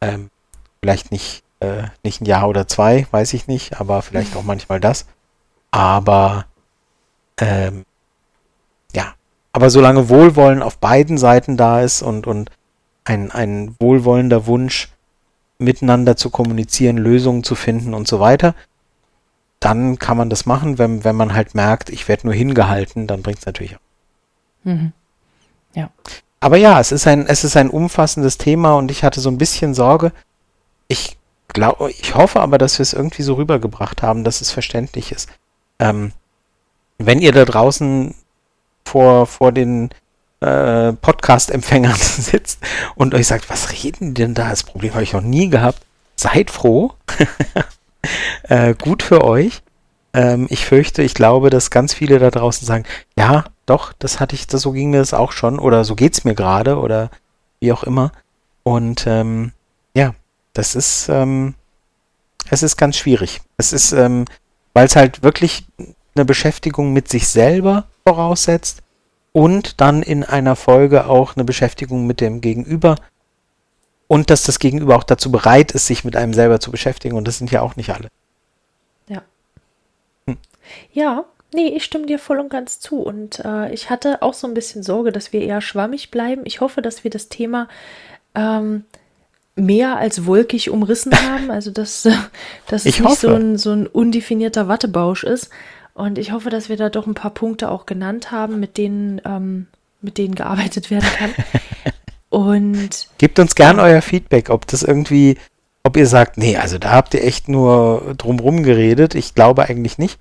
ähm, vielleicht nicht, äh, nicht ein Jahr oder zwei, weiß ich nicht, aber vielleicht auch manchmal das. Aber ähm, aber solange Wohlwollen auf beiden Seiten da ist und, und ein, ein wohlwollender Wunsch, miteinander zu kommunizieren, Lösungen zu finden und so weiter, dann kann man das machen. Wenn, wenn man halt merkt, ich werde nur hingehalten, dann bringt es natürlich auch. Mhm. Aber ja, es ist ein, es ist ein umfassendes Thema und ich hatte so ein bisschen Sorge. Ich glaube, ich hoffe aber, dass wir es irgendwie so rübergebracht haben, dass es verständlich ist. Ähm, wenn ihr da draußen vor, vor den äh, Podcast-Empfängern *laughs* sitzt und euch sagt, was reden die denn da? Das Problem habe ich noch nie gehabt. Seid froh. *laughs* äh, gut für euch. Ähm, ich fürchte, ich glaube, dass ganz viele da draußen sagen, ja, doch, das hatte ich, das, so ging mir das auch schon oder so geht's mir gerade oder wie auch immer. Und ähm, ja, das ist, ähm, es ist ganz schwierig. Es ist, ähm, weil es halt wirklich eine Beschäftigung mit sich selber voraussetzt und dann in einer Folge auch eine Beschäftigung mit dem Gegenüber und dass das Gegenüber auch dazu bereit ist, sich mit einem selber zu beschäftigen und das sind ja auch nicht alle. Ja. Hm. Ja, nee, ich stimme dir voll und ganz zu. Und äh, ich hatte auch so ein bisschen Sorge, dass wir eher schwammig bleiben. Ich hoffe, dass wir das Thema ähm, mehr als wolkig umrissen haben. Also, dass, *laughs* Ich nicht so ein, so ein undefinierter Wattebausch ist. Und ich hoffe, dass wir da doch ein paar Punkte auch genannt haben, mit denen, ähm, mit denen gearbeitet *laughs* werden kann. Und Gebt uns gern euer Feedback, ob das irgendwie, ob ihr sagt, nee, also da habt ihr echt nur drumrum geredet. Ich glaube eigentlich nicht.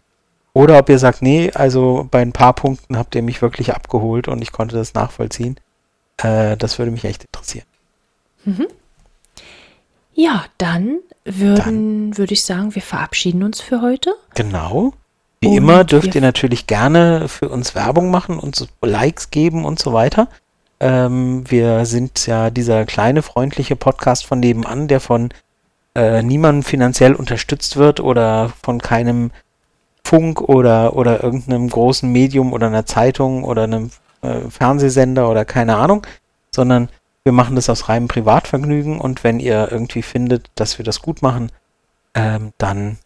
Oder ob ihr sagt, nee, also bei ein paar Punkten habt ihr mich wirklich abgeholt und ich konnte das nachvollziehen. Äh, das würde mich echt interessieren. ja, dann würden, würde ich sagen, wir verabschieden uns für heute. Genau. Wie Und immer dürft ihr natürlich gerne für uns Werbung machen, uns Likes geben und so weiter. Ähm, wir sind ja dieser kleine freundliche Podcast von nebenan, der von äh, niemandem finanziell unterstützt wird oder von keinem Funk oder, oder irgendeinem großen Medium oder einer Zeitung oder einem äh, Fernsehsender oder keine Ahnung, sondern wir machen das aus reinem Privatvergnügen und wenn ihr irgendwie findet, dass wir das gut machen, ähm, dann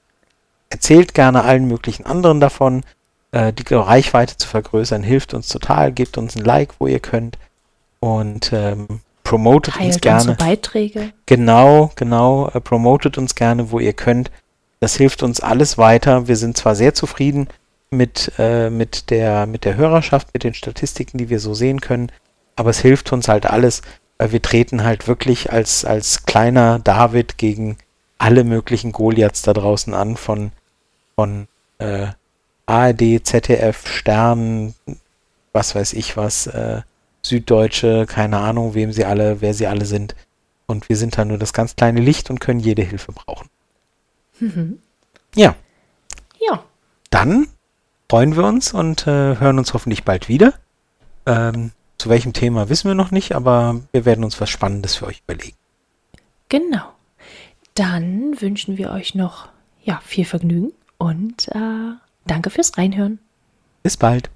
erzählt gerne allen möglichen anderen davon. Äh, die Reichweite zu vergrößern hilft uns total. Gebt uns ein Like, wo ihr könnt. Und ähm, promotet uns Teilt gerne. unsere Beiträge. Genau, genau. Äh, promotet uns gerne, wo ihr könnt. Das hilft uns alles weiter. Wir sind zwar sehr zufrieden mit, äh, mit, der, mit der Hörerschaft, mit den Statistiken, die wir so sehen können, aber es hilft uns halt alles, weil wir treten halt wirklich als, als kleiner David gegen alle möglichen Goliaths da draußen an, von, von äh, ARD, ZDF, Stern, was weiß ich was, äh, Süddeutsche, keine Ahnung, wem sie alle, wer sie alle sind. Und wir sind da nur das ganz kleine Licht und können jede Hilfe brauchen. Mhm. Ja, Ja, dann freuen wir uns und äh, hören uns hoffentlich bald wieder. Ähm, zu welchem Thema wissen wir noch nicht, aber wir werden uns was Spannendes für euch überlegen. genau. Dann wünschen wir euch noch ja, viel Vergnügen und äh, danke fürs Reinhören. Bis bald.